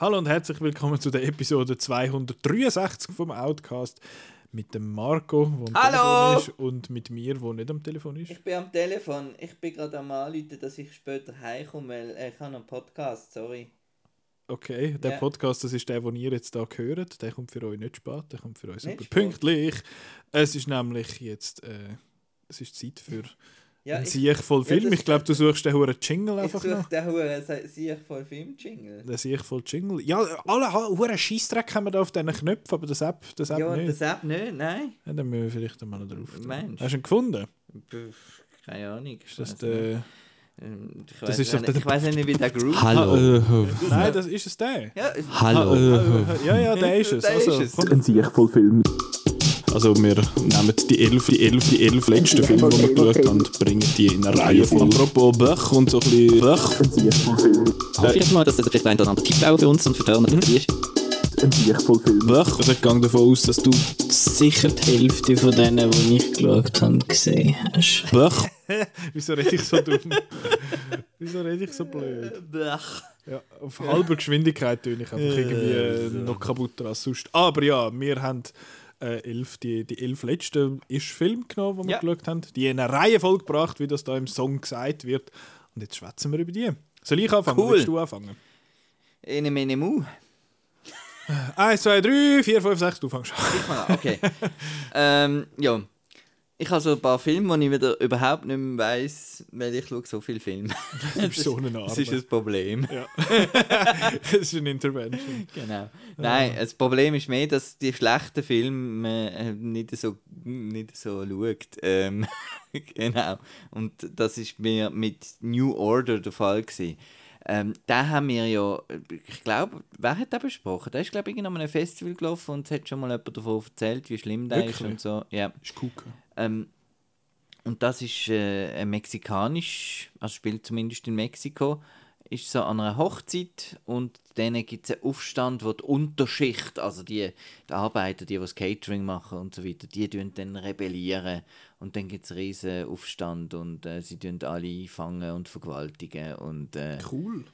Hallo und herzlich willkommen zu der Episode 263 vom Outcast mit dem Marco, der am Hallo! Telefon ist, und mit mir, der nicht am Telefon ist. Ich bin am Telefon. Ich bin gerade am Anrufen, dass ich später heimkomme, weil äh, ich habe noch einen Podcast, sorry. Okay, der Ja. Podcast, das ist der, den ihr jetzt hier hört. Der kommt für euch nicht spät, der kommt für euch super pünktlich. Es ist nämlich jetzt, äh, es ist Zeit für Ja, einen ich, voll ja, Film. das- ich glaube, du suchst den hohen Jingle ich einfach suche noch. den Huren, sehe ich voll Film-Jingle. Den Sieg voll Jingle. Ja, alle hohen Scheissdreck haben wir da auf diesen Knöpfen, aber das App, das App Ja, nicht. das App nicht, nein. Ja, dann müssen wir vielleicht einmal noch drauf. Meinst Hast du ihn gefunden? Pff, Keine Ahnung. Ist das der... Ähm, Ich das ist doch nicht- der- Ich weiß nicht, wie der Groove Hallo. Nein, das ist es der. Ja, Hallo. Ja, ja, der ist es. Der Also, ist es. Ein Sieg voll Film. Also wir nehmen die elf, die elf, die elf letzten Filme, die wir geschaut haben, und bringen die in eine Reihe voll. Apropos Böch und so ein bisschen Böch. Hoffe ich mal, dass das vielleicht ein oder andere Tipp auch für uns und für die Hörer ist. Ein Sieg voll Film. Böch. Also ich gehe davon aus, dass du Sicher die Hälfte von denen, die ich geschaut habe, gesehen hast. Böch. Wieso rede ich so dumm? Wieso rede ich so blöd? Blech. Ja, auf halber Geschwindigkeit tue ich einfach irgendwie äh, noch kaputter als sonst. Aber ja, wir haben äh, elf, die, die elf letzten ist Film genommen, die wir Ja. geschaut haben. Die in eine Reihe vollgebracht, wie das da im Song gesagt wird. Und jetzt schwätzen wir über die. Soll ich anfangen? Cool. Willst du anfangen? Ene, mene, mu. Eins, zwei, drei, vier, fünf, sechs, du fängst an. Ich fange an, okay. ähm, ja. Ich habe so ein paar Filme, wo ich wieder überhaupt nicht mehr weiss, weil ich schaue so viele Filme. Du bist so eine Das Arme. ist ein Problem. Ja. das ist eine Intervention. Genau. Nein, das Problem ist mehr, dass die schlechten Filme äh, nicht so nicht so schaut. Ähm, genau. Und das ist mir mit New Order der Fall gewesen. Ähm, da haben wir ja, ich glaube, wer hat den besprochen? Der ist glaube ich an einem Festival gelaufen und es hat schon mal jemand davon erzählt, wie schlimm der ist Wirklich? und so. Ja. Ist gucken. Ähm, und das ist äh, ein mexikanisch, also spielt zumindest in Mexiko, ist so an einer Hochzeit und dann gibt es einen Aufstand, wo die Unterschicht, also die, die Arbeiter, die, das Catering machen und so weiter, die tun dann rebellieren und dann gibt es einen riesen Aufstand und äh, sie tun alle einfangen und vergewaltigen und äh, Cool.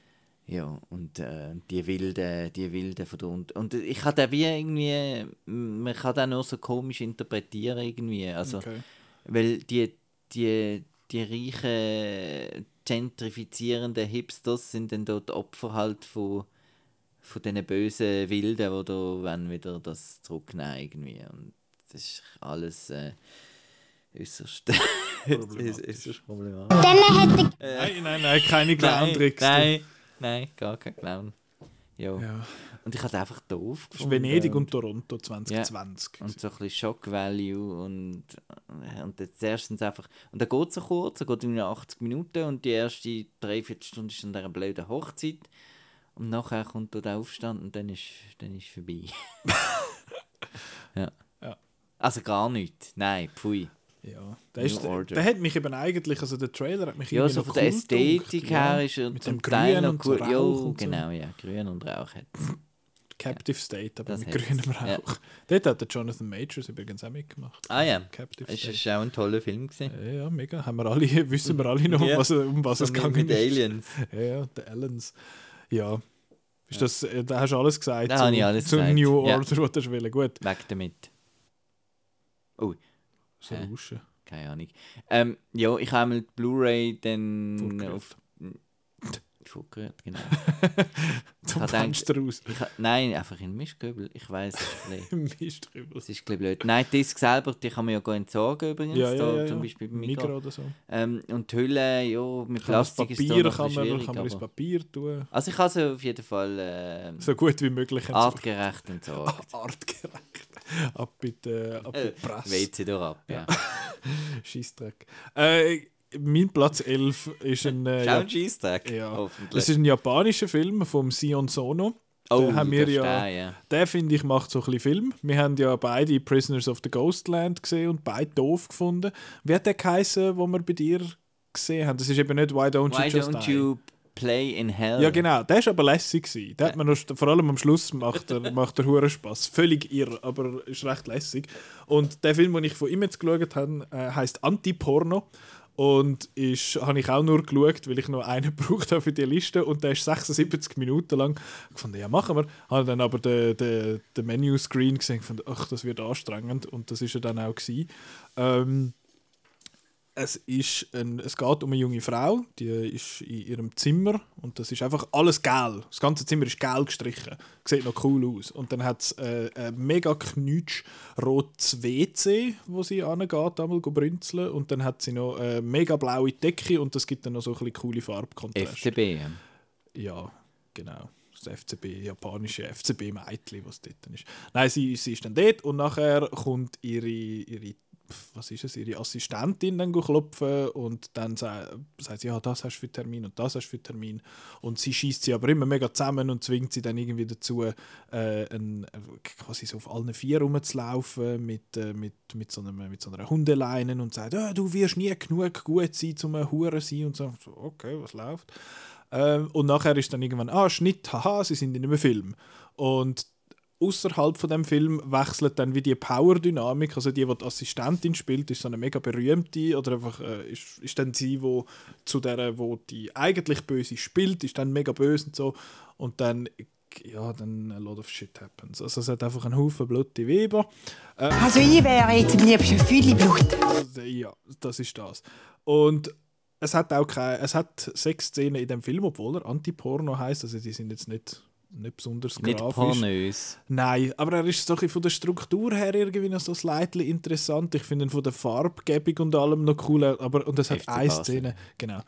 ja, und äh, die Wilden, die Wilden von der und, und ich kann den wie irgendwie, man kann den nur so komisch interpretieren irgendwie, also Okay. weil die, die, die reichen, gentrifizierenden Hipsters sind dann dort Opfer halt von, von diesen bösen Wilden, die da wollen wieder das zurücknehmen irgendwie. Und das ist alles äh, äußerst, Problematisch. problematisch. Nein, nein, nein, keine Nein, Clown-Tricks. nein, nein, gar kein Clown. Ja. Ja. Und ich hatte einfach doof gefunden. Venedig und Toronto 2020. und so ein bisschen Shock Value und, und jetzt erstens einfach und dann geht es so kurz, er geht irgendwie 80 Minuten und die erste Dreiviertelstunde ist an dieser blöden Hochzeit und nachher kommt der Aufstand und dann ist dann ist vorbei. ja. Ja. Also gar nichts, nein, pfui. Ja, der, ist, der hat mich eben eigentlich, also der Trailer hat mich Ja, so noch von der Ästhetik her ja. ist er Mit zum dem Teil noch und cool. Rauch Ja, so. genau, ja, Grün und Rauch hat Captive State, aber mit grünem Rauch. Ja. Dort hat der Jonathan Majors übrigens auch mitgemacht. Ah ja, Captive es State. ist auch ein toller Film gewesen. Ja, ja, mega. Haben wir alle, wissen wir alle noch, um Ja. was, um was es gegangen mit ist. Aliens. Ja, ja, der Allens. Ja. Ist das, äh, da hast du alles gesagt. Da zu, habe ich alles zu gesagt, New ja. Order, was du willst. Gut. Weg damit. Oh, So rauschen. keine Ahnung. Ähm, ja, ich habe einmal die Blu-ray dann Vorgerührt. auf. Vorgerührt, genau. Zum gedacht- Fenster raus. Ich nein, einfach in den Mischköbel. Ich weiß es ist ein bisschen- Mist drüber. es ist ein blöd. Nein, die Disc selber, die kann man ja gar entsorgen übrigens. Ja, ja, da, ja, Zum. Beispiel beim Migros Mikro. oder so. Ähm, und die Hülle, ja, mit Kann das Plastik ist Papier da noch kann man, kann man ins Papier tun. also ich habe sie auf jeden Fall äh, So gut wie möglich. artgerecht entsorgt. Artgerecht. Ab mit, äh, ab Äh, mit Presse. Weht sie doch ab, ja. Scheissdreck. Äh, mein Platz 11 ist ein. Äh, Schau Scheisstag, ja. das ist ein japanischer Film vom Sion Sono. oh, den haben wir der ja- Stein, ja. Der, finde ich, macht so ein bisschen Film. Wir haben ja beide Prisoners of the Ghostland gesehen und beide doof gefunden. Wie hat der geheißen, wo wir bei dir gesehen haben? Das ist eben nicht Why Don't Why You Just don't Die? you Play in Hell. Ja, genau. Der war aber lässig. Gewesen. Der hat man noch, vor allem am Schluss macht er, macht er Huren Spaß. Völlig irr, aber ist recht lässig. Und der Film, den ich von ihm jetzt geschaut habe, äh, heißt Anti-Porno. Und ist, habe ich auch nur geschaut, weil ich noch einen gebraucht habe für die Liste. Und der ist 76 Minuten lang. Ich fand, ja, machen wir. Habe dann aber den, den, den Menü-Screen gesehen und fand, ach, das wird anstrengend. Und das ist er dann auch. Gewesen. Ähm, es, ist ein, es geht um eine junge Frau, die ist in ihrem Zimmer und das ist einfach alles gel. Das ganze Zimmer ist gel gestrichen. Sieht noch cool aus. Und dann hat es äh, ein mega knutschrotes WC, wo sie angeht, einmal brünzeln. Und dann hat sie noch eine mega blaue Decke und das gibt dann noch so ein bisschen coole Farbkontrast. FCB. Ja, genau. Das FCB, japanische FCB-Mädchen, was dort ist. Nein, sie, sie ist dann dort und nachher kommt ihre, ihre was ist es, ihre Assistentin dann klopfen und dann sagt, sie, ja, das hast du für Termin und das hast du für Termin. Und sie schießt sie aber immer mega zusammen und zwingt sie dann irgendwie dazu, äh, ein, quasi so auf allen vier rumzulaufen mit, äh, mit, mit, so einem, mit so einer Hundeleine und sagt, oh, du wirst nie genug gut sein, um ein Hure sein. Und so, okay, was läuft? Ähm, und nachher ist dann irgendwann, ah, Schnitt, haha, sie sind in einem Film. Und außerhalb von dem Film wechselt dann wie die Power-Dynamik. Also die, die die Assistentin spielt, ist so eine mega berühmte oder einfach äh, ist, ist dann sie, wo zu der, wo die eigentlich böse spielt, ist dann mega böse und so. Und dann ja, dann a lot of shit happens. Also es hat einfach einen Haufen blutige Weber. Äh, Also ich wäre jetzt am liebsten viel Blut. Ja, das ist das. Und es hat auch keine, es hat sechs Szenen in dem Film, obwohl er Anti-Porno heißt. Also die sind jetzt nicht, nicht besonders Nicht grafisch. pornös. Nein, aber er ist so ein von der Struktur her irgendwie noch so slightly interessant. Ich finde ihn von der Farbgebung und allem noch cool. Aber, und es hat eine. Szene, genau.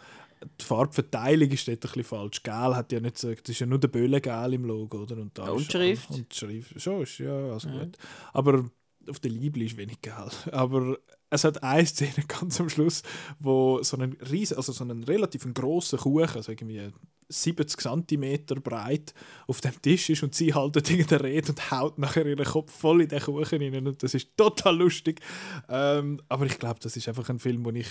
Die Farbverteilung ist dort ein bisschen falsch. Gel hat ja nicht so, das ist ja nur der Böhle-Gel im Logo, oder? Und, da Und ist- Schrift? Und Schrift, schon, ist ja, also gut. Aber auf der Liebli ist wenig Gel. Aber es hat eine Szene ganz am Schluss, wo so einen riesen, also so einen relativ grossen Kuchen, also irgendwie 70 cm breit, auf dem Tisch ist und sie haltet irgendeine Rede und haut nachher ihren Kopf voll in den Kuchen rein und das ist total lustig. Ähm, aber ich glaube, das ist einfach ein Film, wo ich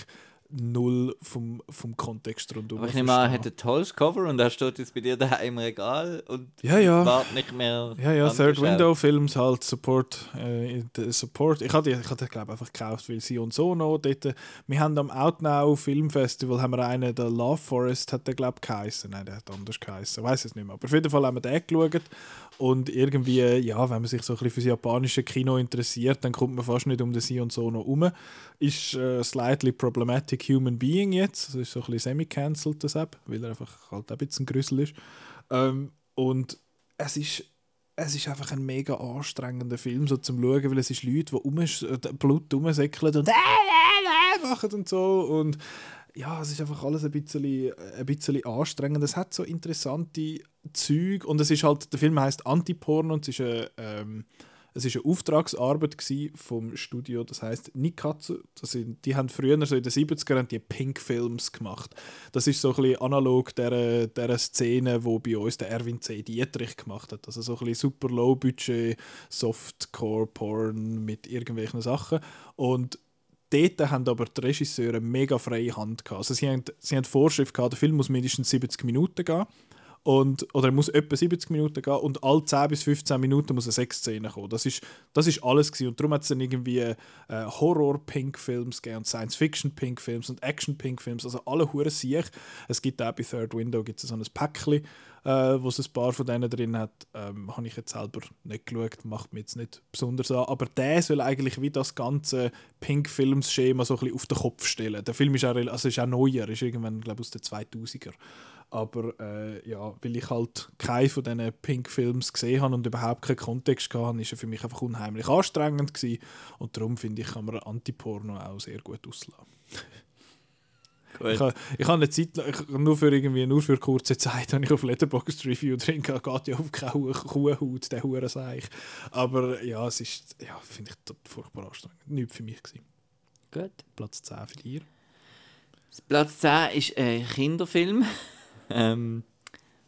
null vom, vom Kontext rundum Aber ich nehme an, er hat ein tolles Cover und er steht jetzt bei dir daheim im Regal und Ja, ja. wartet nicht mehr. Ja, ja, Third. Window Films halt, Support. Äh, Support. Ich hatte, ich hatte glaube einfach gekauft, weil sie und so noch dort. Wir haben am Outnow Film Festival haben wir einen, der Love Forest hat der glaube ich geheißen. Nein, der hat anders geheißen. Ich weiß es nicht mehr. Aber auf jeden Fall haben wir den geschaut. Und irgendwie, ja, wenn man sich so ein bisschen für das japanische Kino interessiert, dann kommt man fast nicht um den Sie und so noch um. Ist äh, slightly problematic human being jetzt. Das ist so ein bisschen semi-cancelled, das App, weil er einfach halt ein bisschen Grüssel ist. Ähm, und es ist es ist einfach ein mega anstrengender Film, so zum Schauen, weil es ist Leute, die um, Blut rumsäckeln und machen und so und ja, es ist einfach alles ein bisschen, ein bisschen anstrengend. Es hat so interessante Züge und es ist halt, der Film heißt Anti-Porn und es ist eine, ähm, es ist eine Auftragsarbeit vom Studio, das heißt Nikatsu. Das sind, die haben früher, so in den 70ern, die Pink-Films gemacht. Das ist so ein analog der, der Szene, wo bei uns der Erwin C. Dietrich gemacht hat. Also so ein super low-budget Softcore-Porn mit irgendwelchen Sachen. Und dort haben aber die Regisseure mega freie Hand gehabt. Also sie haben, sie haben Vorschrift gehabt, der Film muss mindestens 70 Minuten gehen. Und, oder er muss etwa 70 Minuten gehen und alle 10 bis 15 Minuten muss eine Sexszene kommen. Das ist, das ist alles gewesen. Und darum hat es dann irgendwie äh, Horror-Pink-Films und Science-Fiction-Pink-Films und Action-Pink-Films, also alle hure sich. Es gibt auch bei Third Window gibt es so ein Päckchen, äh, wo es ein paar von denen drin hat. Ähm, Habe ich jetzt selber nicht geschaut, macht mir jetzt nicht besonders an. Aber der soll eigentlich wie das ganze Pink-Films-Schema so ein bisschen auf den Kopf stellen. Der Film ist auch, also ist auch neuer, ist irgendwann, glaube ich, aus den 2000er. Aber äh, ja, weil ich halt keinen von diesen Pink-Films gesehen habe und überhaupt keinen Kontext hatte, ist er für mich einfach unheimlich anstrengend gewesen. Und darum finde ich, kann man Anti-Porno auch sehr gut auslassen. Ich, habe- ich habe eine Zeit lang, ich, nur für irgendwie nur für kurze Zeit, habe ich auf Letterboxd Review drin gehabt, geht ja auf keine Kuh- Kuhhaut, der Hurenseich. Aber ja, es ist, ja, finde ich furchtbar anstrengend. Nicht für mich gewesen. Gut. Platz 10 für dir. Platz 10 ist ein Kinderfilm. ähm,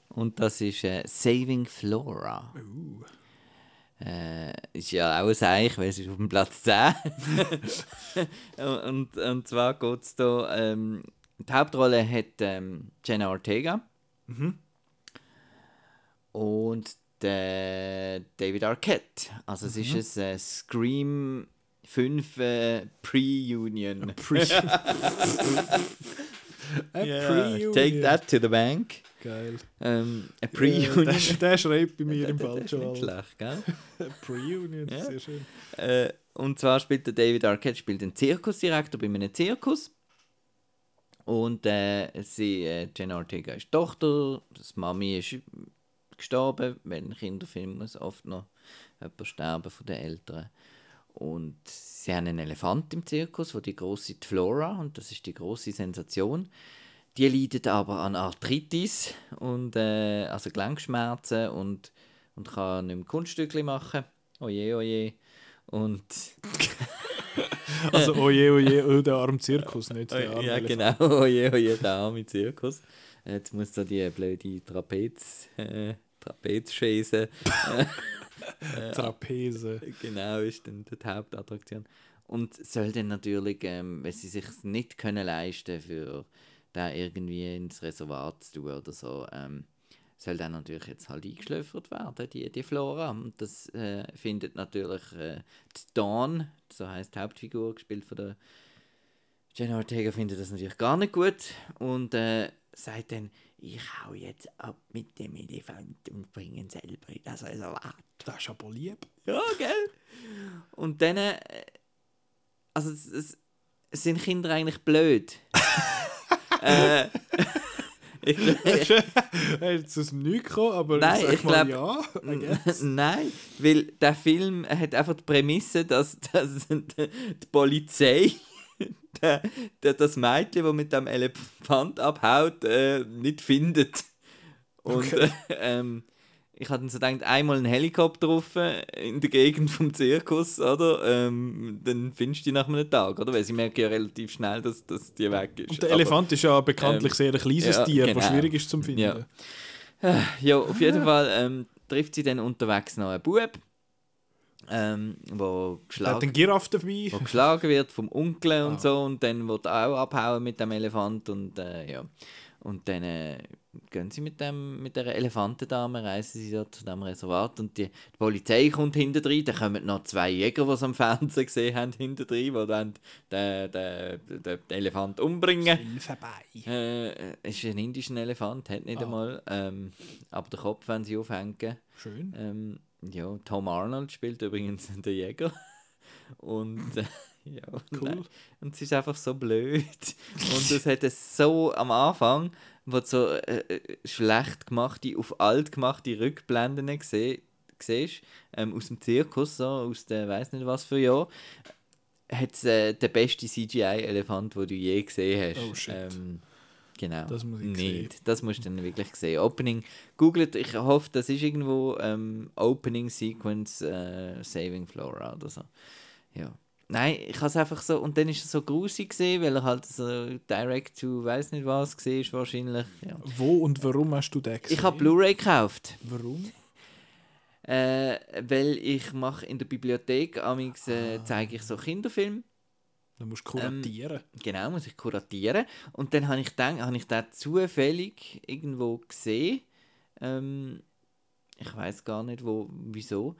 und das ist äh, Saving Flora. Äh, ist ja auch ein Eich, weil es ist auf dem Platz 10. und, und zwar geht es da. Ähm, die Hauptrolle hat ähm, Jenna Ortega Und der David Arquette. Also es ist ein äh, Scream 5 äh, Pre-Union. Pre A Yeah, Pre-Union. Take that to the bank. Geil. Ähm, Ja, Pre-Union. der, der schreibt bei mir im falschen Alter. schlecht, gell? Pre-Union, Ja. sehr schön. Äh, und zwar spielt der David Arquette spielt einen Zirkusdirektor bei einem Zirkus. Und äh, sie, äh, Jenna Ortega ist Tochter, das Mami ist gestorben, weil in Kinderfilmen muss oft noch jemand sterben von den Eltern. Und sie haben einen Elefant im Zirkus, wo die große Flora, und das ist die große Sensation. Die leidet aber an Arthritis und äh, also Gelenkschmerzen und, und kann nicht mehr Kunststücke machen. Oje, oje. Und Also, oje, oje, oh, der arme Zirkus, nicht der arme ja, Elefant. genau, oje, oje, der arme Zirkus. Jetzt muss da die blöde Trapez, äh, Trapezschäse Trapeze. genau, ist dann die Hauptattraktion. Und soll dann natürlich, ähm, wenn sie sich nicht können leisten für da irgendwie ins Reservat zu tun oder so, ähm, soll dann natürlich jetzt halt eingeschläfert werden, die, die Flora. Und das äh, findet natürlich äh, die Dawn, so heißt die Hauptfigur, gespielt von der Jenna Ortega, findet das natürlich gar nicht gut und äh, sagt dann, ich hau jetzt ab mit dem Elefant und bringe ihn selber in das Reservat. Das ist aber lieb. Ja, gell? Und dann, äh, also es, es, sind Kinder eigentlich blöd. äh, ich, Er ist aus dem Nichts gekommen, aber Nein, ich mal glaub- ja. Nein, weil der Film hat einfach die Prämisse, dass, dass die Polizei der, der, das Mädchen, das mit dem Elefant abhaut, äh, nicht findet. Und Okay. äh, ähm, ich hatte so gedacht, einmal einen Helikopter drauf in der Gegend vom Zirkus, oder? Ähm, dann findest du die nach einem Tag, oder? Weil sie merken ja relativ schnell, dass, dass die weg ist. Und der Aber- Elefant ist ja bekanntlich ähm, sehr ein kleines ja, Tier, genau. das schwierig ist zum Finden. Ja. Ja, auf jeden Fall ähm, trifft sie dann unterwegs noch einen Bub, ähm, wo, Der hat geschlagen, den Giraffe dabei. wo geschlagen wird vom Onkel und Ah. so und dann wird auch abhauen mit dem Elefant und äh, ja. Und dann äh, gehen sie mit, dem, mit der Elefantendame, reisen sie dort zu dem Reservat und die, die Polizei kommt hinter drin, dann kommen noch zwei Jäger, die es am Fernsehen gesehen haben, hinter drin, die dann den, den, den, den Elefant umbringen. Hilfe bei. Äh, es ist ein indischer Elefant, hat nicht Ah. einmal. Ähm, aber den Kopf werden sie aufhängen. Schön. Ähm, ja, Tom Arnold spielt übrigens den Jäger. Und äh, ja, Cool. nein. und es ist einfach so blöd. Und es hat es so am Anfang, wo du so äh, äh, schlecht gemachte, auf alt gemachte Rückblenden gesehen siehst, ähm, aus dem Zirkus, so, aus der weiß nicht was für Jahr, hat es äh, den besten CGI-Elefant, den du je gesehen hast. Oh, shit. Ähm, genau. Das muss ich nicht. sehen. Das musst du dann wirklich sehen. Opening, googelt, ich hoffe, das ist irgendwo ähm, Opening Sequence äh, Saving Flora oder so. Ja. Nein, ich habe es einfach so, und dann ist es so grusig gesehen, weil er halt so direct to weiß nicht was gesehen ist wahrscheinlich. Ja. Wo und warum hast du den gesehen? Ich habe Blu-ray gekauft. Warum? Äh, weil ich mache in der Bibliothek amix, äh, zeige ich so Kinderfilme. Du musst kuratieren. Genau, muss ich kuratieren. Und dann habe ich gedacht, habe ich den zufällig irgendwo gesehen. Ähm, ich weiß gar nicht wo, wieso.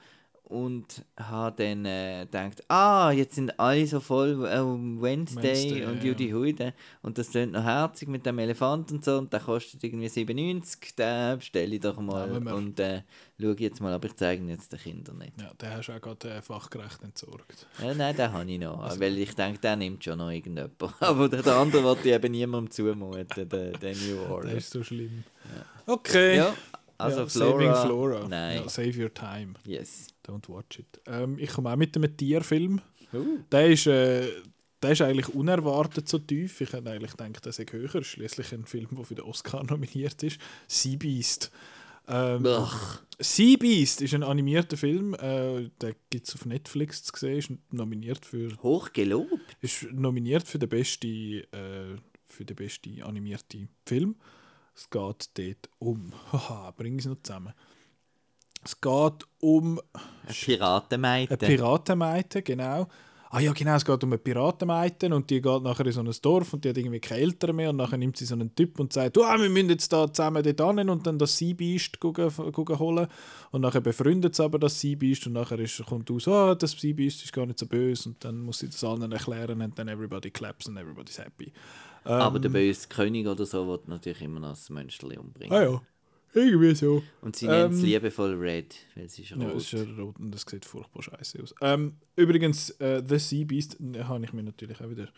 Und habe dann äh, gedacht, ah, jetzt sind alle so voll äh, Wednesday, Wednesday, und ja, Judy Huide. Und das klingt noch herzig mit dem Elefant und so. Und der kostet irgendwie 97. Den bestelle ich doch mal. Wir. und äh, schaue jetzt mal, aber ich zeige ihn jetzt den Kindern nicht. Ja, den hast du auch gerade äh, fachgerecht entsorgt. Ja, nein, den habe ich noch. Also- weil ich denke, der nimmt schon noch irgendjemand. Aber der, der andere wollte ich eben niemandem zumuten, der, der New Das Order. ist so schlimm. Okay. Ja, also Ja, Flora. Saving Flora. Nein. Ja, save your time. Yes. Don't watch it. Ähm, ich komme auch mit einem Tierfilm. Uh. Der ist, äh, der ist eigentlich unerwartet so tief. Ich hätte eigentlich gedacht, der sei höher. Schließlich ein Film, der für den Oscar nominiert ist. Sea Beast. Ähm, sea Beast ist ein animierter Film. Äh, der gibt es auf Netflix zu sehen. Ist nominiert für, Hoch gelobt. ist nominiert für den besten, äh, für den besten animierten Film. Es geht dort um. Haha, bring es noch zusammen. Es geht um Ein Piratenmeite. eine Piratenmeite, genau. Ah ja, genau, es geht um eine Piratenmeite und die geht nachher in so ein Dorf und die hat irgendwie keine Eltern mehr und nachher nimmt sie so einen Typ und sagt, du, ah, wir müssen jetzt da zusammen dort hin und dann das gucken holen und nachher befreundet sie aber das Seabeast und nachher ist, kommt aus, ah, das Seabeast ist gar nicht so böse und dann muss sie das allen erklären und dann everybody claps and everybody's happy. Aber der böse König oder so wird natürlich immer noch das Mönchli umbringen. Ah ja, irgendwie so. Und sie nennt es Ähm, liebevoll Red, weil sie ist rot. Ja, es ist rot und das sieht furchtbar scheiße aus. Ähm, übrigens, äh, The Sea Beast habe ich mir natürlich auch wieder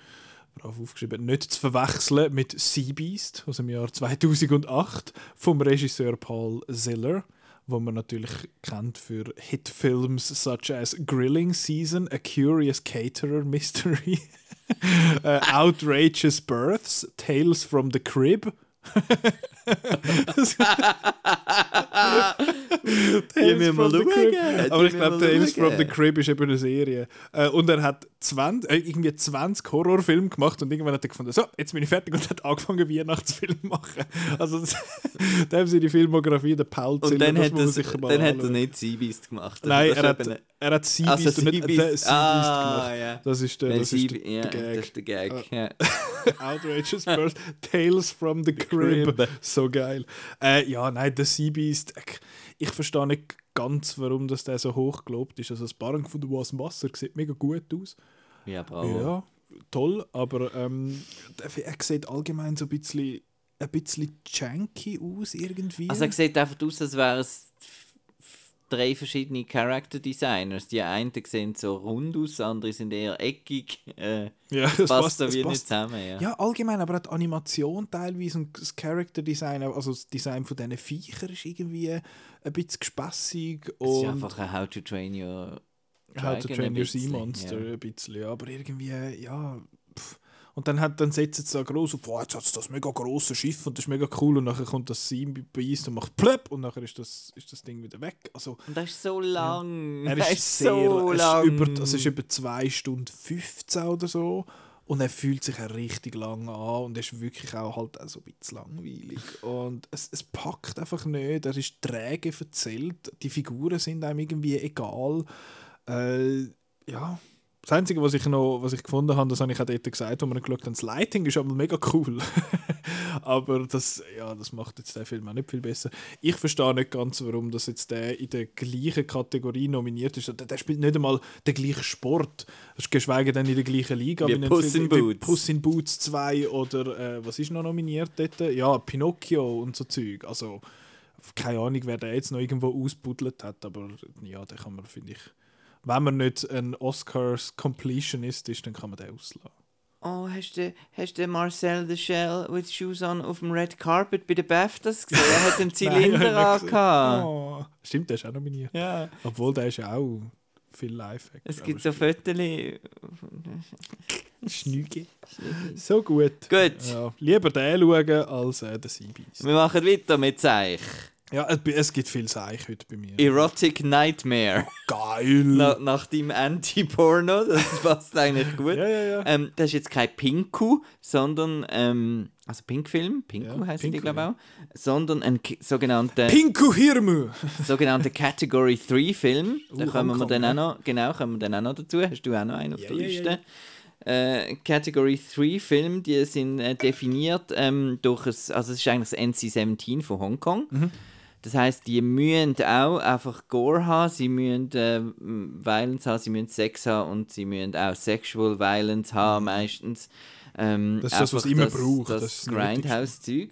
brav aufgeschrieben, nicht zu verwechseln mit Sea Beast aus dem Jahr 2008 vom Regisseur Paul Ziller, wo man natürlich kennt für Hitfilms such as Grilling Season, A Curious Caterer Mystery, äh, Outrageous Births, Tales from the Crib. Tales mir mal. Aber ich glaube, Tales from the Crib ist eben eine Serie. Äh, und er hat 20, äh, irgendwie 20 Horrorfilme gemacht und irgendwann hat er gefunden, so, jetzt bin ich fertig und hat angefangen, Weihnachtsfilme zu machen. Also, das, da haben sie die Filmografie, der Paul Und Ziller, dann, das hat, das, mal dann hat er nicht Seabeast gemacht. Nein, Das er hat, er hat Also und nicht Seabeast. Sea Beast Ah, gemacht. ja. Das ist der, das ist der, ja, der das Gag. ist der Gag. Outrageous Birth, Tales from the Crib. Crib. So geil. Äh, ja, nein, der Sea Beast, ich, verstehe nicht ganz, warum das der so hoch gelobt ist. Also das Barren von der Was Wasser sieht mega gut aus. ja, bravo. Ja, toll, aber ähm, er sieht allgemein so ein bisschen, ein bisschen janky aus irgendwie. Also er sieht einfach aus, als wären es drei verschiedene Character Designers. Die einen sehen so rund aus, andere sind eher eckig. Äh, ja, das passt da das wie nicht zusammen. Ja. Ja, allgemein, aber auch die Animation teilweise und das Character Design, also das Design von diesen Viechern ist irgendwie ein bisschen gespässig es ist einfach ein How to Train Your How to Train ein Your bisschen, Sea Monster ja. ein bisschen, ja, aber irgendwie, ja. Pff. Und dann, hat, dann setzt es da groß auf, wow, jetzt hat es das mega große Schiff und das ist mega cool und nachher kommt das Sea Beast und macht plöpp und nachher ist das, ist das Ding wieder weg. Also, Und das ist so lang. er Das ist, sehr, so es lang. ist über, es ist über 2 Stunden 15 oder so und er fühlt sich auch richtig lang an und ist wirklich auch halt auch so ein bisschen langweilig und es, es packt einfach nicht, er ist träge erzählt, die Figuren sind einem irgendwie egal. Äh, ja, das Einzige, was ich noch was ich gefunden habe, das habe ich auch dort gesagt, wo wir geschaut haben, das Lighting ist aber mega cool. aber das, ja, das macht jetzt den Film auch nicht viel besser. Ich verstehe nicht ganz, warum das jetzt der in der gleichen Kategorie nominiert ist. Der, der spielt nicht einmal den gleichen Sport. Geschweige denn in der gleichen Liga. Wie Puss Film in Boots. Puss in Boots 2 oder äh, was ist noch nominiert dort? Ja, Pinocchio und so Zeug. Also keine Ahnung, wer der jetzt noch irgendwo ausbuddelt hat, aber ja, den kann man, finde ich, wenn man nicht ein Oscars Completionist ist, dann kann man den auslassen. Oh, hast du, hast du Marcel the Shell with Shoes on auf dem Red Carpet bei den BAFTAs gesehen? Er hat einen Zylinder angehabt. Oh, stimmt, der ist auch nominiert. Ja. Obwohl, der ist ja auch viel Lifehack. Es gibt so Fotos. Schnüge. So gut. Gut. Ja, lieber den schauen als äh, den Seabeast. Wir machen weiter mit Zeich. Ja, es, gibt viel Seich heute bei mir. Erotic Nightmare. Geil! Na, nach dem Anti-Porno, das passt eigentlich gut. Ja, ja, ja. Ähm, das ist jetzt kein Pinku, sondern, ähm, also Pinkfilm, Pinku Ja, heißt die, glaube ich ja. auch, sondern ein sogenannter, Pinku Hirmu! sogenannter Category 3 Film. Da Uh, kommen wir dann auch noch, genau, kommen wir dann auch noch dazu. Hast du auch noch einen auf Ja, der ja, ja, Liste? Äh, Category 3 Film, die sind äh, definiert ähm, durch ein, also es ist eigentlich das NC-17 von Hongkong. Mhm. Das heißt, die müssen auch einfach Gore haben, sie müssen äh, Violence haben, sie müssen Sex haben und sie müssen auch Sexual Violence haben meistens. Ähm, Mhm. Das ist das, was immer braucht, Das, das ist das Grindhouse-Zeug.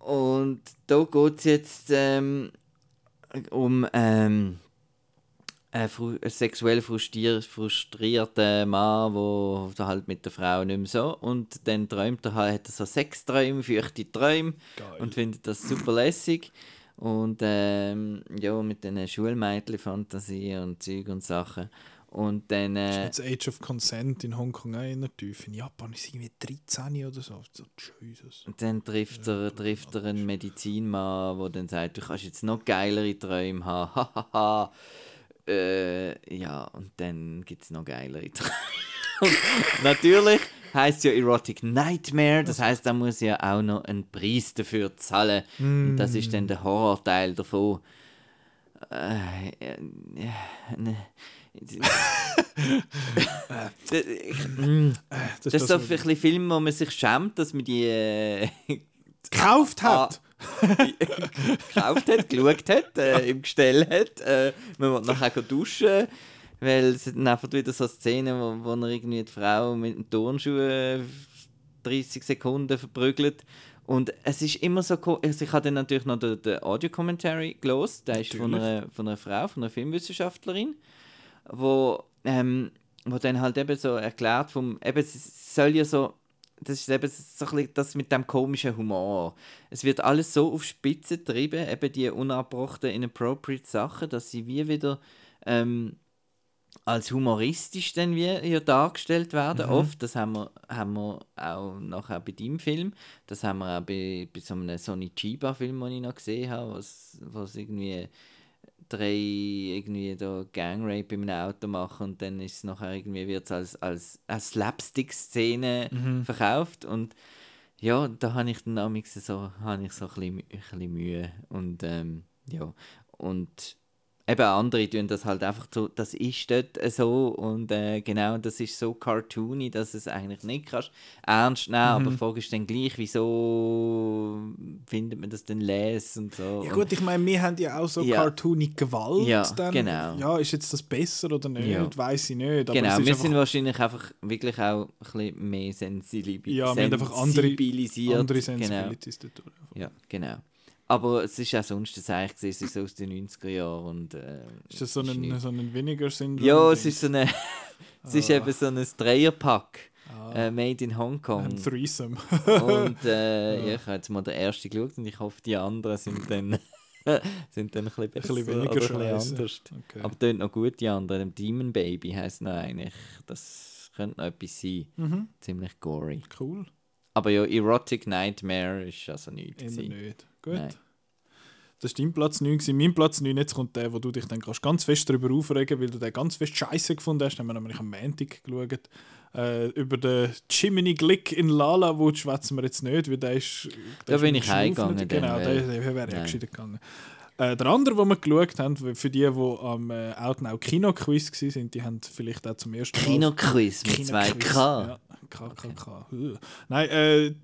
Und da geht es jetzt ähm, um ähm, einen fru sexuell frustrier frustrierten Mann, der halt mit der Frau nicht mehr so und dann träumt er halt, hat er so Sexträume, feuchte Träume Geil. und findet das super lässig und ähm, ja, mit den Schulmädchen Fantasie und Zeug und Sachen und dann Ist äh, jetzt Age of Consent in Hongkong auch eher tief. In Japan ist es irgendwie 13 oder so. so Jesus. Und dann trifft er, trifft er einen Medizinmann, der dann sagt, du kannst jetzt noch geilere Träume haben. Äh, ja, und dann gibt es noch geilere Träume. Und natürlich heißt ja Erotic Nightmare, das heißt, da muss ja auch noch einen Preis dafür zahlen. Und das ist dann der Horrorteil davon. Äh, äh, ne. das, mm, ist so ein bisschen Film, wo man sich schämt, dass man die äh, gekauft hat. gekauft hat, geschaut hat, äh, im Gestell hat. Äh, man will nachher duschen, weil es sind einfach wieder so Szenen, wo, wo er irgendwie die Frau mit dem Turnschuh äh, 30 Sekunden verprügelt. Und es ist immer so cool. Also ich habe dann natürlich noch den, den Audio-Commentary gelost. Der ist von einer, von einer Frau, von einer Filmwissenschaftlerin, wo, ähm, wo dann halt eben so erklärt, vom, eben, es soll ja so das ist eben so ein bisschen das mit dem komischen Humor. Es wird alles so auf Spitze getrieben, eben die unabgebrochenen inappropriate Sachen, dass sie wie wieder ähm, als humoristisch dann wie hier dargestellt werden. Mhm. Oft, das haben wir, haben wir auch nachher bei deinem Film, das haben wir auch bei, bei so einem Sonny Chiba-Film, den ich noch gesehen habe, was, was irgendwie drei irgendwie da Gangrape in einem Auto machen und dann ist es nachher irgendwie wird als, als, als Slapstick-Szene mhm. verkauft und ja, da habe ich dann so, habe ich so ein bisschen, ein bisschen Mühe und ähm, ja, und eben andere tun das halt einfach so, das ist dort so und äh, genau, das ist so cartoony, dass es eigentlich nicht kannst ernst nehmen, mhm. aber die Frage ist dann gleich, wieso findet man das denn les und so. Ja gut, ich meine, wir haben ja auch so ja. cartoony Gewalt. Ja, dann. genau. Ja, ist jetzt das besser oder nicht, ja. weiß ich nicht. genau, wir sind wahrscheinlich einfach wirklich auch ein bisschen mehr sensibilisiert. Ja, wir haben einfach andere, andere Sensibilities genau. Ja, genau. Aber es ist auch sonst das eigentlich es ist aus den 90er Jahren. Und, äh, ist das so ein, so ein Vinegar-Syndrom? Ja, es ist, so eine, es ist ah. eben so ein Dreierpack. Ah. Äh, made in Hongkong. Ein Threesome. und äh, ja. ja. ich habe jetzt mal den ersten geschaut und ich hoffe, die anderen sind dann, sind dann ein bisschen besser ein bisschen weniger oder ein bisschen anders. Okay. Aber dort noch gut, die anderen. Demon Baby heisst noch eigentlich. Das könnte noch etwas sein. Mhm. Ziemlich gory. Cool. Aber ja, Erotic Nightmare ist also nichts. Immer nicht. Gut. Nein. Das war dein Platz 9. Gewesen. Mein Platz 9, jetzt kommt der, wo du dich dann kannst ganz fest darüber aufregen weil du den ganz fest scheiße gefunden hast. Haben wir nämlich am Montag geschaut. Äh, über den Jiminy Glick in Lala, wo schwätzen wir jetzt nicht, weil der ist... Der da bin ich heimgegangen. Genau, der, der wäre ja gescheiter gegangen. Äh, der andere, den wir geschaut haben, für die, die am äh, Outnow Kino-Quiz waren, die haben vielleicht auch zum ersten Mal... Kino-Quiz mit Kino zwei K. Ja, KKK. Okay. Nein, äh,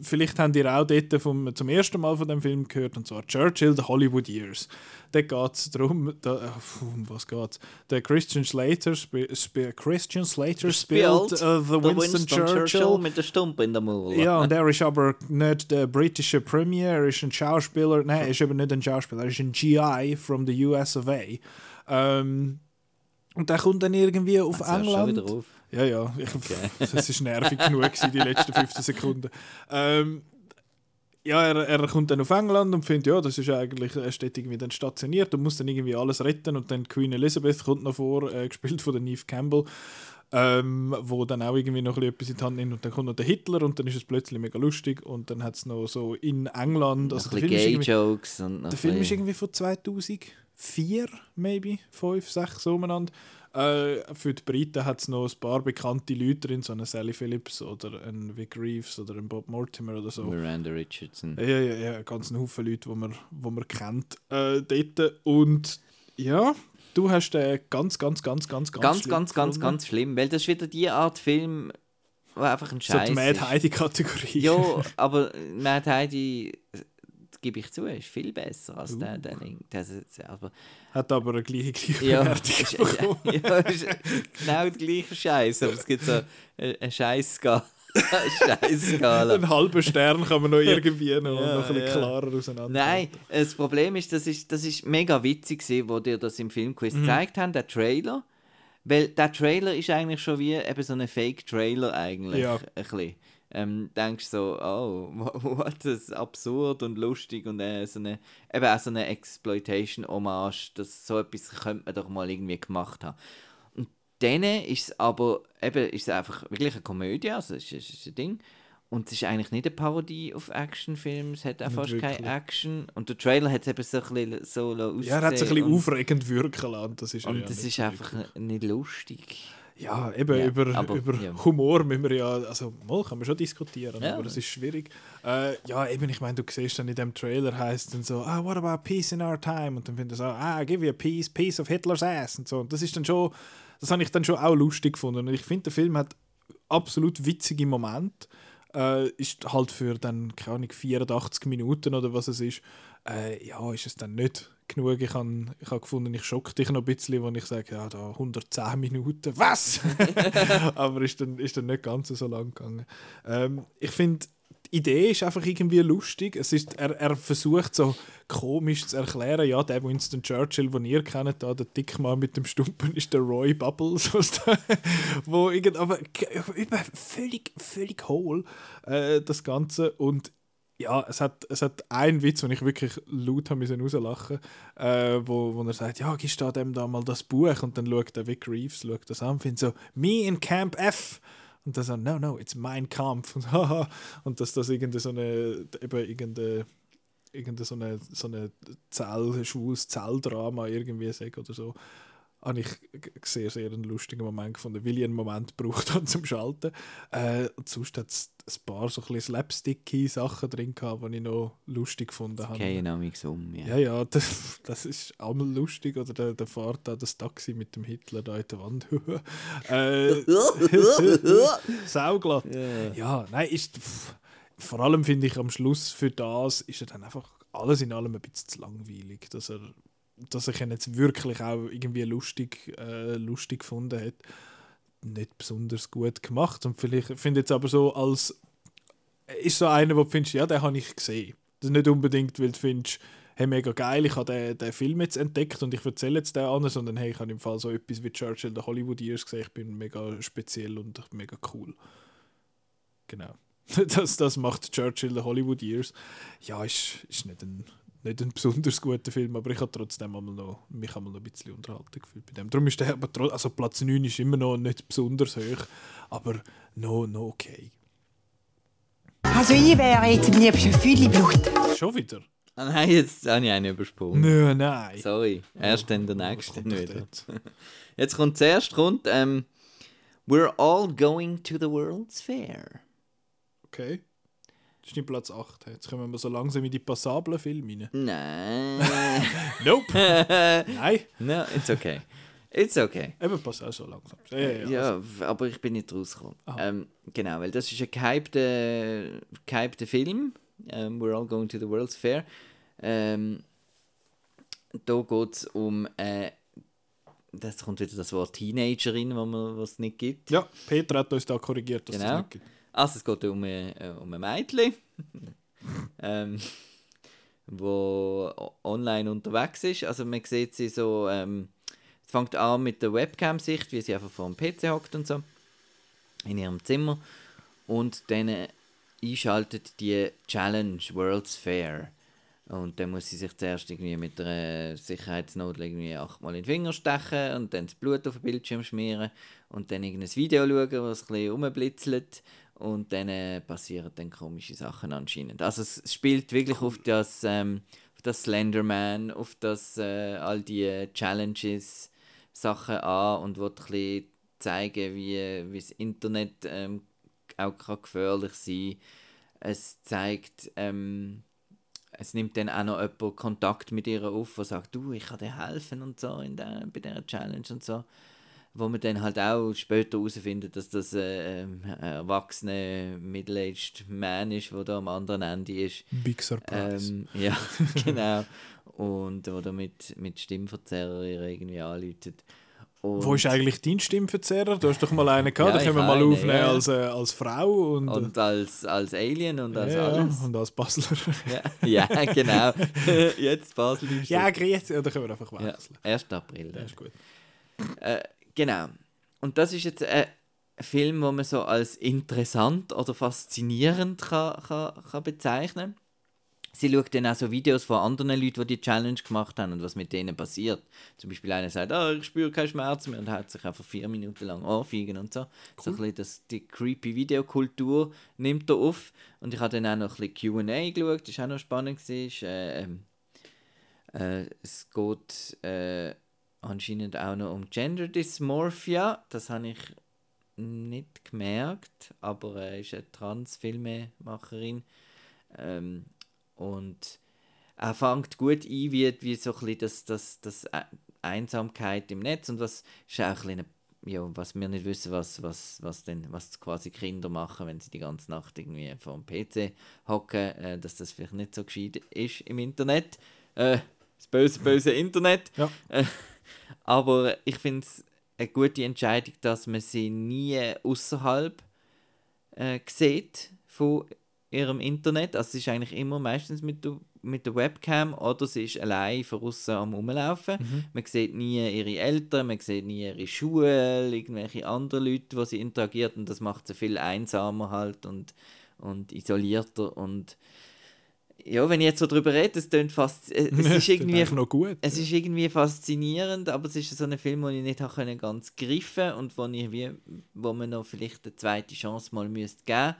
vielleicht habt ihr auch dort vom, zum ersten Mal von dem Film gehört, und zwar Churchill, The Hollywood Years. Da geht es darum, da, äh, um was geht's? Der Christian Slater, Christian Slater spielt uh, the Winston, Winston Churchill. Churchill. mit der Stump in der Mauer. Ja, und er ist aber nicht der britische Premier, er ist ein Schauspieler, nein, er ist eben nicht ein Schauspieler, er ist ein GI from the US of A. Ähm, und der kommt dann irgendwie auf also England. Schon wieder auf. Ja, ja. Ich, okay. Das war nervig genug, gewesen, die letzten 15 Sekunden. Ähm, ja, er, er kommt dann auf England und findet, ja, das ist eigentlich, er steht irgendwie dann stationiert und muss dann irgendwie alles retten und dann Queen Elizabeth kommt noch vor, äh, gespielt von der Neve Campbell, ähm, wo dann auch irgendwie noch etwas in die Hand nimmt und dann kommt noch der Hitler und dann ist es plötzlich mega lustig und dann hat es noch so in England, also der Film, Jokes und der Film ist irgendwie von 2004, maybe, 5, 6, so umeinander äh, für die Briten hat es noch ein paar bekannte Leute drin, so eine Sally Phillips oder ein Vic Reeves oder ein Bob Mortimer oder so. Miranda Richardson. Ja, ja, ja, ganz ein Haufen Leute, die man, wo man kennt äh, dort. Und ja, du hast den ganz, ganz, ganz, ganz, ganz Ganz, schlimm ganz, ganz, ganz schlimm, weil das ist wieder die Art Film, wo einfach ein Scheiß So die Mad Heidi-Kategorie. Ja, aber Mad Heidi gebe ich zu, ist viel besser als uh. der, der Link. Der, aber, Hat aber eine gleiche, gleiche ja, ist, ja, ist genau der gleiche Scheiß, aber es gibt so eine Scheißskala. Scheißskala. Einen halben Stern kann man noch irgendwie noch, ja, noch ein bisschen ja. klarer auseinander. Nein, das Problem ist, das ist, das ist mega witzig, wo dir das im Filmquiz mhm. gezeigt haben, der Trailer. Weil der Trailer ist eigentlich schon wie eben so ein Fake-Trailer eigentlich. Ja. Ein bisschen ähm, denkst so, oh, what, das ist absurd und lustig und äh, so eine, eben auch so eine Exploitation-Hommage, dass so etwas könnte man doch mal irgendwie gemacht haben. Und dann ist es aber, eben, ist es einfach wirklich eine Komödie, also es ist, ist ein Ding. Und es ist eigentlich nicht eine Parodie auf Actionfilme, es hat auch fast keine Action. Und der Trailer hat es eben so ein bisschen so Ja, er hat es ein bisschen aufregend wirken lassen. Das ist und ja das ist einfach nicht lustig. Ja, eben Ja, über, aber, über ja. Humor müssen wir ja, also mal kann man schon diskutieren, Ja. aber es ist schwierig. Äh, ja, eben, ich meine, du siehst dann in dem Trailer heißt dann so, ah, what about peace in our time? Und dann finden so, ah, give you a piece, piece of Hitler's ass und so. Und das ist dann schon, das habe ich dann schon auch lustig gefunden. Und ich finde, der Film hat absolut witzige Momente. Äh, ist halt für dann, keine Ahnung, 84 Minuten oder was es ist, äh, ja, ist es dann nicht genug. Ich habe ich hab gefunden, ich schock dich noch ein bisschen, wenn ich sage, ja, da 110 Minuten, was? Aber ist dann, ist dann nicht ganz so lang gegangen. Ähm, ich finde, die Idee ist einfach irgendwie lustig. Es ist, er, er versucht so komisch zu erklären, ja, der Winston Churchill, den ihr kennt, da, der Dickmann mit dem Stumpen, ist der Roy Bubbles, was da, wo irgend, aber über völlig, völlig hohl, äh, das Ganze. Und ja, es hat, es hat einen Witz, den ich wirklich laut haben müssen rauslachen äh, wo, wo er sagt, ja, gibst du dem da mal das Buch? Und dann schaut der Vic Reeves schaut das an findet so, me in Camp F. Und dann so, no, no, it's mein Kampf. Und, und dass das irgendeine so eine, eben irgendeine, irgendeine so eine, so eine Zell, schwules Zelldrama irgendwie sagt oder so, habe ich sehr, sehr einen lustigen Moment gefunden, weil ich einen Moment gebraucht habe zum Schalten. Äh, und sonst hat es ein paar so ein slapsticky Sachen drin gehabt, die ich noch lustig gefunden habe. Okay, nämlich um. Ja. Ja, ja, das, das ist einmal lustig. Oder der, der fährt da das Taxi mit dem Hitler da in der Wand. äh, Sauglatt. Ja. Ja, nein, ist, pff, vor allem finde ich am Schluss für das ist er dann einfach alles in allem ein bisschen zu langweilig, dass er dass ich ihn jetzt wirklich auch irgendwie lustig, äh, lustig gefunden hat. Nicht besonders gut gemacht. Und vielleicht finde jetzt aber so als ist so einer, wo du findest, ja, den habe ich gesehen. Das ist nicht unbedingt, weil du findest, hey, mega geil, ich habe den, den Film jetzt entdeckt und ich erzähle jetzt den anderen, sondern hey, ich habe im Fall so etwas wie Churchill, der Hollywood Years gesehen, ich bin mega speziell und mega cool. Genau. Das, das macht Churchill, der Hollywood Years. Ja, ist, ist nicht, ein, nicht ein besonders guter Film, aber ich habe trotzdem einmal noch, mich einmal noch ein bisschen unterhalten gefühlt bei dem. Darum ist der aber also Platz 9 ist immer noch nicht besonders hoch, aber noch, noch okay. Also ich wäre jetzt am liebsten Fülliblut. Schon wieder? Ah, nein, jetzt habe ich einen übersprungen. Nö, nein. Sorry, erst dann der nächste kommt doch wieder. dort? Jetzt kommt zuerst kommt, ähm, We're all going to the World's Fair. Okay. Das ist nicht Platz 8. Jetzt kommen wir so langsam in die passablen Filme rein. Nein. Nope. Nein. no, it's okay. It's okay. Eben, pass auch so langsam. Ja, ja, ja. W- aber ich bin nicht rausgekommen. Aha. Ähm, genau, weil das ist ein gehypter, gehypter Film. Ähm, We're all going to the World's Fair. Ähm, da geht es um, äh, das kommt wieder das Wort Teenagerin, was nicht gibt. ja, Peter hat uns da korrigiert, dass Genau. das nicht gibt. Also es geht um, äh, um ein Mädchen, ähm, wo online unterwegs ist. Also man sieht sie so, ähm, es fängt an mit der Webcam-Sicht, wie sie einfach vor dem PC hockt und so, in ihrem Zimmer. Und dann einschaltet die Challenge World's Fair. Und dann muss sie sich zuerst irgendwie mit einer Sicherheitsnadel irgendwie achtmal in den Finger stechen und dann das Blut auf den Bildschirm schmieren und dann irgendein Video schauen, was ein bisschen rumblitzelt und dann äh, passieren dann komische Sachen anscheinend. Also es spielt wirklich auf das, ähm, auf das Slenderman, auf das äh, all die äh, Challenges Sachen an und bisschen zeigen, wie, wie das Internet ähm, auch kann gefährlich sein Es zeigt, ähm, es nimmt dann auch noch jemand Kontakt mit ihr auf, der sagt, du, ich kann dir helfen und so in der, bei dieser Challenge und so. Wo man dann halt auch später herausfindet, dass das äh, ähm, ein erwachsener, middle-aged Man ist, der da am anderen Ende ist. Big Surprise. Ähm, ja, genau. Und oder mit, mit Stimmverzerrer irgendwie anläutet. Und, Wo ist eigentlich dein Stimmverzerrer? Du hast doch mal einen gehabt, Ja, den können wir mal einen, aufnehmen ja. als, äh, als Frau und, und als, als Alien und äh, als ja, alles. und als Basler. Ja, ja genau. Jetzt Basel ja, das. grüezi. Ja, da können wir einfach ja, wechseln. 1. April. Ja, ist gut. Äh, genau. Und das ist jetzt ein Film, den man so als interessant oder faszinierend kann, kann, kann bezeichnen Sie schaut dann auch so Videos von anderen Leuten, die die Challenge gemacht haben und was mit denen passiert. Zum Beispiel einer sagt, ah, ich spüre keinen Schmerz mehr und hat sich einfach vier Minuten lang anfeigen und so. So ein bisschen das, die creepy Videokultur nimmt er auf. Und ich habe dann auch noch ein bisschen Q&A geschaut, das war auch noch spannend. Gewesen. Äh, ähm, äh, es geht... Äh, anscheinend auch noch um Gender Dysmorphia. Das habe ich nicht gemerkt, aber er ist eine Trans-Filmemacherin. Ähm, und er fängt gut ein, wie, wie so ein bisschen das, das, das Einsamkeit im Netz und was ist auch ein bisschen, ja, was wir nicht wissen, was, was, was, denn, was quasi Kinder machen, wenn sie die ganze Nacht irgendwie vor dem PC hocken, äh, dass das vielleicht nicht so gescheit ist im Internet. Äh, das böse, böse Internet. Ja. Äh, aber ich finde es eine gute Entscheidung, dass man sie nie außerhalb äh, sieht von ihrem Internet. Also sie ist eigentlich immer meistens mit der, mit der Webcam oder sie ist allein von außen am rumlaufen. Man sieht nie ihre Eltern, man sieht nie ihre Schule, irgendwelche anderen Leute, die sie interagiert und das macht sie viel einsamer halt und, und isolierter und ja, wenn ich jetzt so drüber rede, es klingt fast, äh, es ist irgendwie noch gut. es ist irgendwie faszinierend, aber es ist so ein Film, den ich nicht habe können ganz greifen und wo, ich wie, wo man noch vielleicht eine zweite Chance mal müsste geben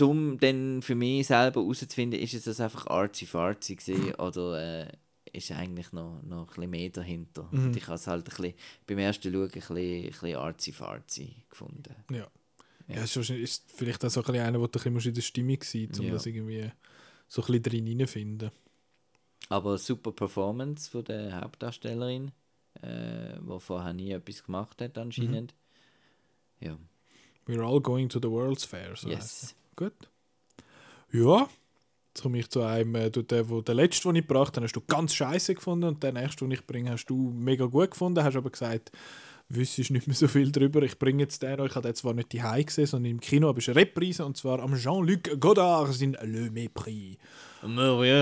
um dann für mich selber herauszufinden, ist es das einfach artsy-fartsy gewesen oder äh, ist eigentlich noch, noch ein bisschen mehr dahinter. Und ich habe es halt ein bisschen, beim ersten Schauen ein bisschen, ein bisschen artsy-fartsy gefunden. Ja. Ja, ist, wahrscheinlich- ist vielleicht auch so ein bisschen einer, wo du ein bisschen in der Stimmung sein musst, um Ja. das irgendwie so ein bisschen drin hineinfinden. Aber super Performance von der Hauptdarstellerin, äh, die vorher nie etwas gemacht hat anscheinend. Ja, We're all going to the World's Fair. So yes. Gut. Ja. Jetzt komme ich zu einem, äh, du, der, wo, der letzte, den ich gebracht habe, hast du ganz scheiße gefunden und der nächste, den ich bringe, hast du mega gut gefunden, hast aber gesagt, wüsstest nicht mehr so viel drüber. Ich bringe jetzt den noch. Ich habe den zwar nicht die gesehen, sondern im Kino, aber es ist eine Reprise und zwar am Jean-Luc Godard sind Le Mépris.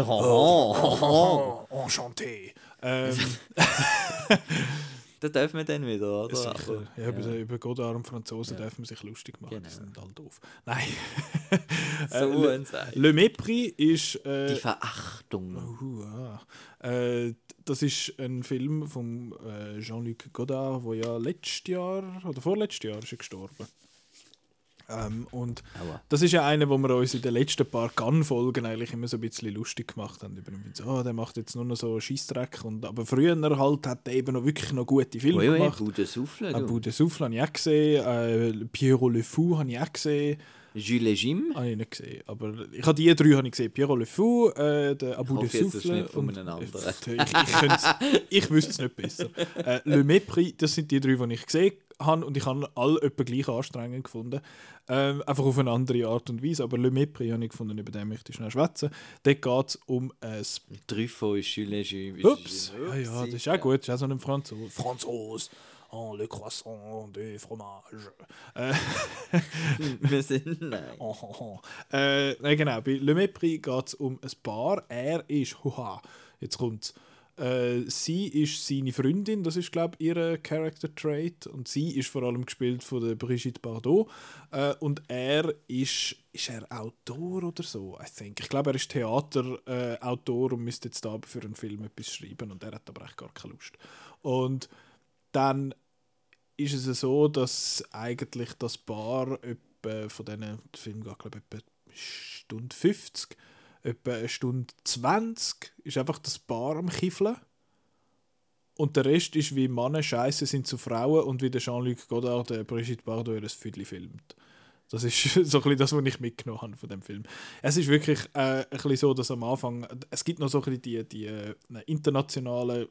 Oh, enchanté. Ähm, Da dürfen wir dann wieder, oder? sicher. Aber, ja, über, über Godard und Franzosen darf man sich lustig machen. Die Genau. sind halt doof. Nein. So Äh, Le. Le Mépris ist... Äh, Die Verachtung. Uh, ah. äh, das ist ein Film von äh, Jean-Luc Godard, der ja letztes Jahr oder vorletztes Jahr ist er gestorben. Ähm, und Aua. das ist ja einer, wo wir uns in den letzten paar Gun-Folgen eigentlich immer so ein bisschen lustig gemacht haben. Über so, oh, der macht jetzt nur noch so Scheissdreck. Und, aber früher halt hat er eben noch wirklich noch gute Filme ui, gemacht. Bude Souffle, Äh, du. Bout de Souffle habe ich auch gesehen. Äh, Pierrot Le Fou habe ich auch gesehen. Jules Jim. Habe ich nicht gesehen. Aber ich habe die drei habe ich gesehen. Pierrot Le Fou, äh, der Abu de Souffle. nicht von und- anderen. Ich, ich, ich wüsste es nicht besser. Äh, Le Mépris, das sind die drei, die ich gesehen habe. Und ich habe alle etwa gleich anstrengend gefunden. Ähm, einfach auf eine andere Art und Weise. Aber Le Mépris habe ich gefunden, über den möchte ich schnell schwätzen. Dort geht es um ein Truffaut ist Jules Jim. Ups. Ja, ja, das ist auch gut. Das ist auch so ein Franzose. Franzose. Oh, le croissant de fromage. Äh, Wir sind. Nein. Oh, oh, oh. Äh, nein, genau, bei Le Mépris geht es um ein Paar. Er ist, huha, jetzt kommt's. Äh, sie ist seine Freundin, das ist, glaube ich, ihr Character Trait. Und sie ist vor allem gespielt von der Brigitte Bardot. Äh, und er ist, ist er Autor oder so? I think. Ich glaube, er ist Theaterautor äh, und müsste jetzt da für einen Film etwas schreiben. Und er hat aber echt gar keine Lust. Und dann ist es so, dass eigentlich das Paar von diesen, Film glaube ich etwa Stunde 50, etwa eine Stunde 20 ist einfach das Paar am Kiffeln. Und der Rest ist, wie Männer scheiße sind zu Frauen und wie der Jean-Luc Godard der Brigitte Bardot ihr Viertel filmt. Das ist so ein das, was ich mitgenommen habe von dem Film. Es ist wirklich äh, ein so, dass am Anfang, es gibt noch so ein die, die äh, internationalen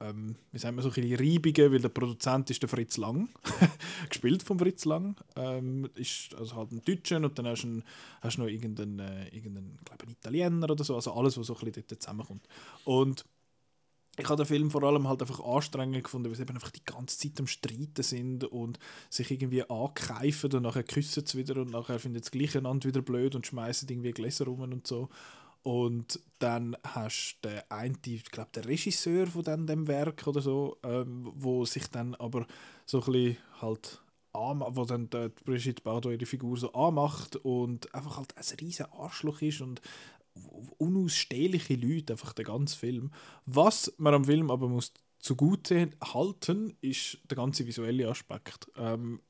ähm, wie sagen wir, so ein bisschen Reibungen, weil der Produzent ist der Fritz Lang, gespielt von Fritz Lang, ähm, ist also halt ein Deutscher und dann hast du, noch irgendeinen, äh, irgendeinen glaube einen Italiener oder so, also alles, was so ein bisschen dort zusammenkommt. Und ich habe den Film vor allem halt einfach anstrengend gefunden, weil sie eben einfach die ganze Zeit am Streiten sind und sich irgendwie ankeifen und nachher küssen sie wieder und nachher finden sie das gleiche einander wieder blöd und schmeißen irgendwie Gläser rum und so. Und dann hast du den einen, ich glaube, der Regisseur von dem, dem Werk oder so, ähm, wo sich dann aber so ein bisschen halt wo dann die Brigitte Bardot ihre Figur so anmacht und einfach halt ein riesen Arschloch ist und unausstehliche Leute, einfach der ganze Film. Was man am Film aber muss zugute halten, ist der ganze visuelle Aspekt. Ähm,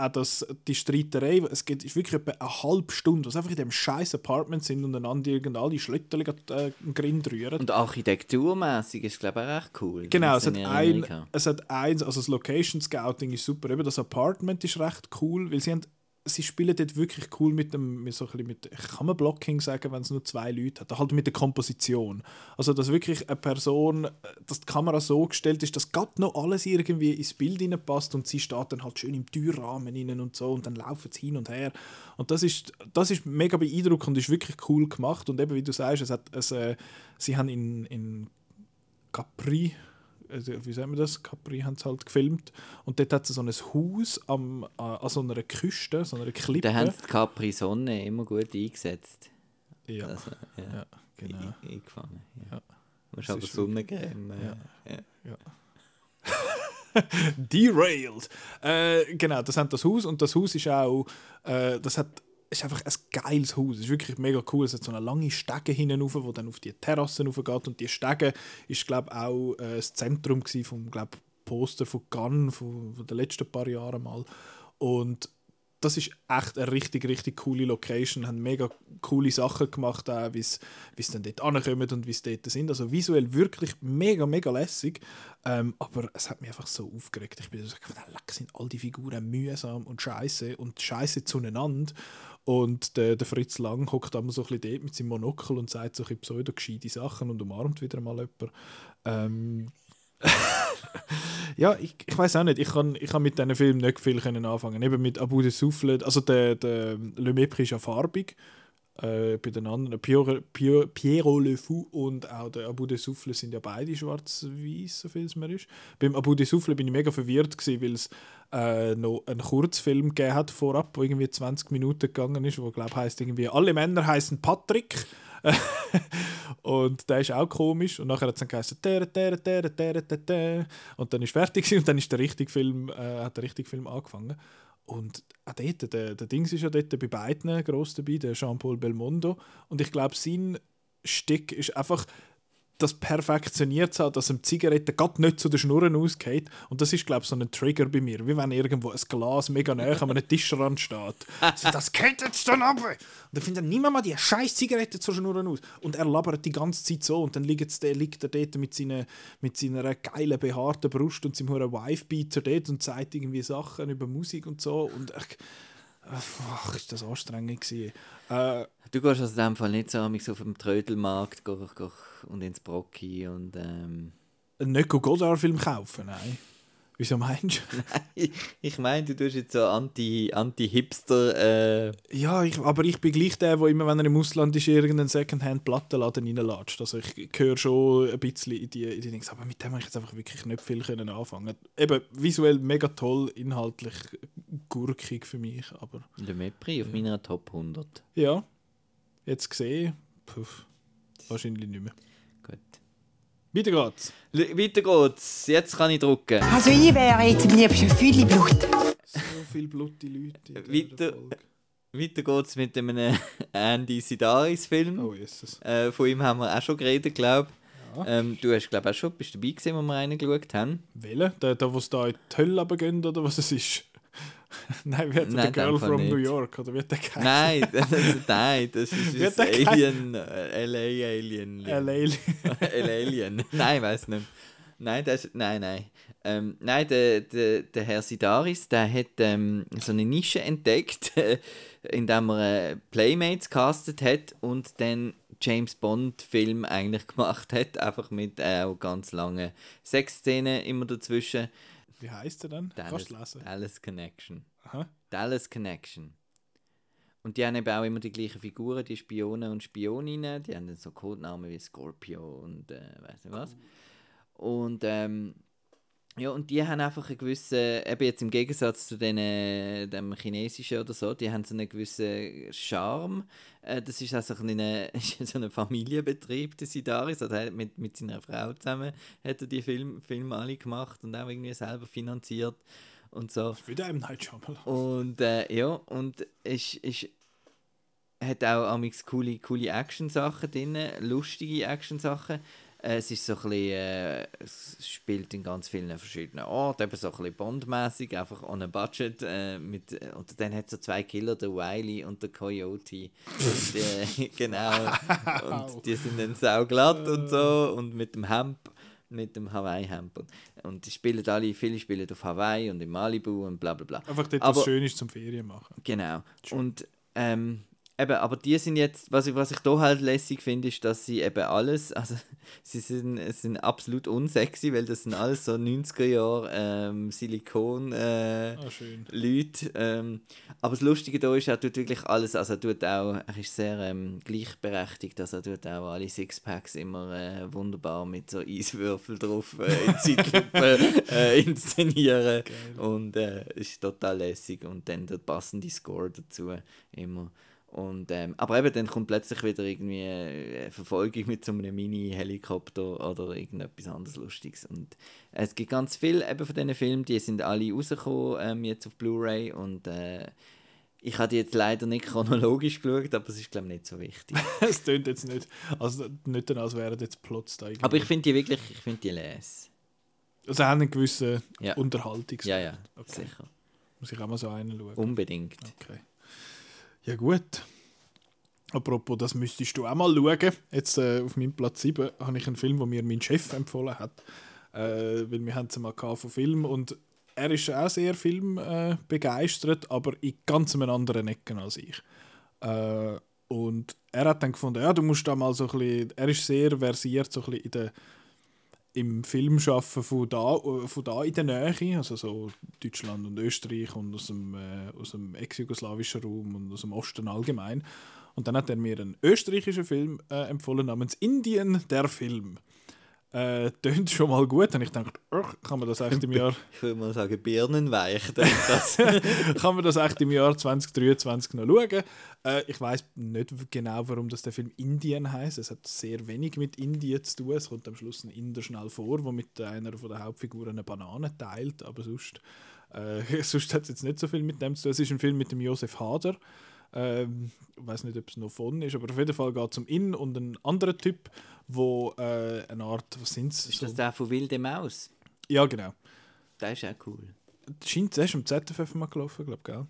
auch das, die Streiterei, es geht ist wirklich etwa eine halbe Stunde, was einfach in dem scheiß Apartment sind und einander irgendeine Schlötterchen äh, Grind rühren. Und architekturmäßig ist glaube ich auch recht cool. Genau, es hat, in ein, es hat eins, also das Location Scouting ist super. Eben das Apartment ist recht cool, weil sie haben, sie spielen dort wirklich cool mit dem, mit so ein mit, kann man Blocking sagen, wenn es nur zwei Leute hat, halt mit der Komposition. Also dass wirklich eine Person, dass die Kamera so gestellt ist, dass gerade noch alles irgendwie ins Bild passt und sie steht dann halt schön im Türrahmen innen und so und dann laufen sie hin und her. Und das ist, das ist mega beeindruckend und ist wirklich cool gemacht und eben wie du sagst, es hat, es, äh, sie haben in, in Capri, also, wie sagen wir das? Capri haben sie halt gefilmt. Und dort hat es so ein Haus am, an so einer Küste, so einer Klippe. Da haben sie die Capri Sonne immer gut eingesetzt. ja, Also, ja. ja, genau. Ein- Eingefangen. Ja. Ja. Das aber Sonnencreme. Ja. Äh, ja. Derailed. Äh, genau, das hat das Haus und das Haus ist auch, äh, das hat ist einfach ein geiles Haus. Es ist wirklich mega cool. Es hat so eine lange Stege hinten rauf, die dann auf die Terrassen raufgeht. Und die Stege ist, glaube auch äh, das Zentrum vom glaub, Poster von Cannes von, von den letzten paar Jahren mal. Und das ist echt eine richtig, richtig coole Location. Haben mega coole Sachen gemacht, wie sie dann dort ankommen und wie sie dort sind. Also visuell wirklich mega, mega lässig. Ähm, aber es hat mich einfach so aufgeregt. Ich bin so gedacht, leck, sind all die Figuren mühsam und scheiße und scheiße zueinander. Und der, der Fritz Lang hockt immer so ein bisschen dort mit seinem Monokel und sagt so ein bisschen pseudo-gescheite Sachen und umarmt wieder mal jemanden. Ähm, ja, ich, ich weiß auch nicht. Ich kann, ich kann mit diesen Film nicht viel können anfangen. Eben mit Abu de Souffle, also der, der Le Mépris ist ja farbig. Äh, bei den anderen, Piero, Piero, Piero Le Fou und auch der Abu de Souffle sind ja beide schwarz-weiß, so viel es mir ist. Beim Abu de Souffle bin ich mega verwirrt, weil es äh, noch einen Kurzfilm gegeben hat vorab, wo irgendwie 20 Minuten gegangen ist, wo glaube heißt irgendwie alle Männer heißen Patrick. und der ist auch komisch. Und nachher hat es dann geheißen tere, tere, tere, tere, tere, und dann ist fertig und dann ist der richtige Film äh, hat der richtige Film angefangen. Und auch dort, der, der Dings ist ja dort bei beiden gross dabei, der Jean-Paul Belmondo. Und ich glaube sein Stick ist einfach das perfektioniert hat, dass ihm Zigarette gerade nicht zu den Schnurren ausgeht. Und das ist, glaube ich, so ein Trigger bei mir. Wie wenn irgendwo ein Glas mega näher an einem Tischrand steht. So, das geht jetzt dann ab! Und dann findet er niemand mal die scheiß Zigarette zu den Schnurren aus. Und er labert die ganze Zeit so. Und dann liegt, der, liegt er dort mit, seiner, mit seiner geilen, behaarten Brust und seinem hohen Wife-Beater dort und sagt irgendwie Sachen über Musik und so. Und ich, ach, ist das anstrengend gewesen. Äh, Du gehst also in dem Fall nicht so auf dem Trödelmarkt go, go, und ins Brocki und ähm, einen Nico Godard-Film kaufen, nein. Wieso meinst du? ich meine, du tust jetzt so Anti- Anti-Hipster äh, Ja, ich, aber ich bin gleich der, der immer, wenn er im Ausland ist, irgendeinen Secondhand-Plattenladen reinlatscht. Also ich gehöre schon ein bisschen in die, in die Dinge. Aber mit dem habe ich jetzt einfach wirklich nicht viel können anfangen. Eben visuell mega toll, inhaltlich gurkig für mich. Aber Le Mépris auf meiner Top 100. ja, jetzt gesehen, puff, wahrscheinlich nicht mehr. Gut. Weiter geht's. L weiter geht's. Jetzt kann ich drucken. Also ich wäre jetzt am liebsten viel Blut. So viel blutige Leute. Weiter. Weiter geht's mit einem Andy Sidaris-Film. Oh, Jesus. Äh, von ihm haben wir auch schon geredet, glaube ich. Ja. Ähm, du hast, glaube ich, auch schon bist dabei gewesen, wo wir reingeschaut haben. Welcher? Der, der, wo es da in die Hölle runtergeht, oder was es ist? Nein, wie hat der Nein, Girl in dem Fall from New nicht. York? Oder wie der geheißen? Nein, das, nein, das ist Wird das der kein- Alien, LA Alien. LA. Alien. Nein, weiß nicht. Nein, das, nein, nein. Ähm, nein, der, der, der Herr Sidaris, der hat ähm, so eine Nische entdeckt, äh, indem er äh, Playmates castet hat und dann James Bond Film eigentlich gemacht hat, einfach mit äh, auch ganz langen Sexszenen immer dazwischen. Wie heißt er denn? Dallas? Dallas Connection. Aha. Dallas Connection. Und die haben eben auch immer die gleichen Figuren, die Spionen und Spioninnen. Die haben dann so Codenamen wie Scorpio und äh, weiß nicht was. Und ähm, ja, und die haben einfach einen gewissen, eben jetzt im Gegensatz zu den, dem Chinesischen oder so, die haben so einen gewissen Charme. Äh, das ist also ein, ist so ein Familienbetrieb, der Sidaris. Also er hat mit, mit seiner Frau zusammen hat er die Film, Filme alle gemacht und auch irgendwie selber finanziert und so. Wieder im Night Shyamalan. Und äh, ja, und es ist, hat auch amix coole, coole Action-Sachen drin, lustige Action-Sachen. Äh, es ist so ein bisschen, äh, es spielt in ganz vielen verschiedenen Orten, eben so ein bisschen Bond-mäßig, einfach on a budget. Äh, mit, äh, und dann hat es so zwei Killer, der Wiley und der Coyote. und, äh, genau. Und die sind dann sauglatt und so und mit dem Hemd mit dem Hawaii-Hemd. Und, und die spielen alle, viele spielen auf Hawaii und in Malibu und bla bla bla. Einfach dort Aber- was Schönes zum Ferien machen. Genau. Und ähm, eben, aber die sind jetzt, was ich, was ich da halt lässig finde, ist, dass sie eben alles, also sie sind, sind absolut unsexy, weil das sind alles so 90er Jahre ähm, Silikon äh, schön. Leute. Ähm, aber das Lustige da ist, er tut wirklich alles, also er tut auch, er ist sehr ähm, gleichberechtigt, also er tut auch alle Sixpacks immer äh, wunderbar mit so Eiswürfel drauf äh, in Zeitlupe äh, inszenieren und äh, ist total lässig und dann der passende Score dazu immer. Und, ähm, aber eben dann kommt plötzlich wieder irgendwie eine Verfolgung mit so einem Mini-Helikopter oder irgendetwas anderes Lustiges. Und äh, es gibt ganz viel eben von diesen Filmen, die sind alle rausgekommen ähm, jetzt auf Blu-ray und äh, ich habe die jetzt leider nicht chronologisch geschaut, aber es ist glaube ich nicht so wichtig. Es tönt jetzt nicht, also nicht, als wären jetzt Plots da irgendwie. aber ich finde die wirklich, ich finde die les. Also haben einen gewissen Ja. Unterhaltungs... Ja, ja, Okay. sicher. Muss ich auch mal so einen schauen. Unbedingt. Okay. Ja gut. Apropos, das müsstest du auch mal schauen. Jetzt äh, auf meinem Platz 7 habe ich einen Film, den mir mein Chef empfohlen hat. Äh, weil wir haben es mal von Film und er ist auch sehr Film äh, aber in ganz einem anderen Ecken als ich. Äh, und er hat dann gefunden, ja, du musst da mal so ein bisschen, er ist sehr versiert so ein bisschen in der im Filmschaffen von da, von da in der Nähe, also so Deutschland und Österreich und aus dem, äh, aus dem ex-jugoslawischen Raum und aus dem Osten allgemein. Und dann hat er mir einen österreichischen Film äh, empfohlen namens Indien, der Film. Äh, tönt schon mal gut. Und ich dachte, ach, kann man das echt im Jahr, Ich würde mal sagen, birnenweich. Das, kann man das echt im Jahr 2023 noch schauen? Äh, ich weiß nicht genau, warum das der Film Indien heißt. Es hat sehr wenig mit Indien zu tun. Es kommt am Schluss ein Inder schnell vor, der mit einer von der Hauptfiguren eine Banane teilt. Aber sonst, äh, sonst hat es jetzt nicht so viel mit dem zu tun. Es ist ein Film mit dem Josef Hader. Ähm, ich weiß nicht, ob es noch von ist, aber auf jeden Fall geht es um ihn und einen anderen Typ, wo äh, eine Art, was sind es? ist das der von Wilde Maus? Ja, genau. Der ist auch cool. scheint es im ZFF mal gelaufen, glaube ich, gell?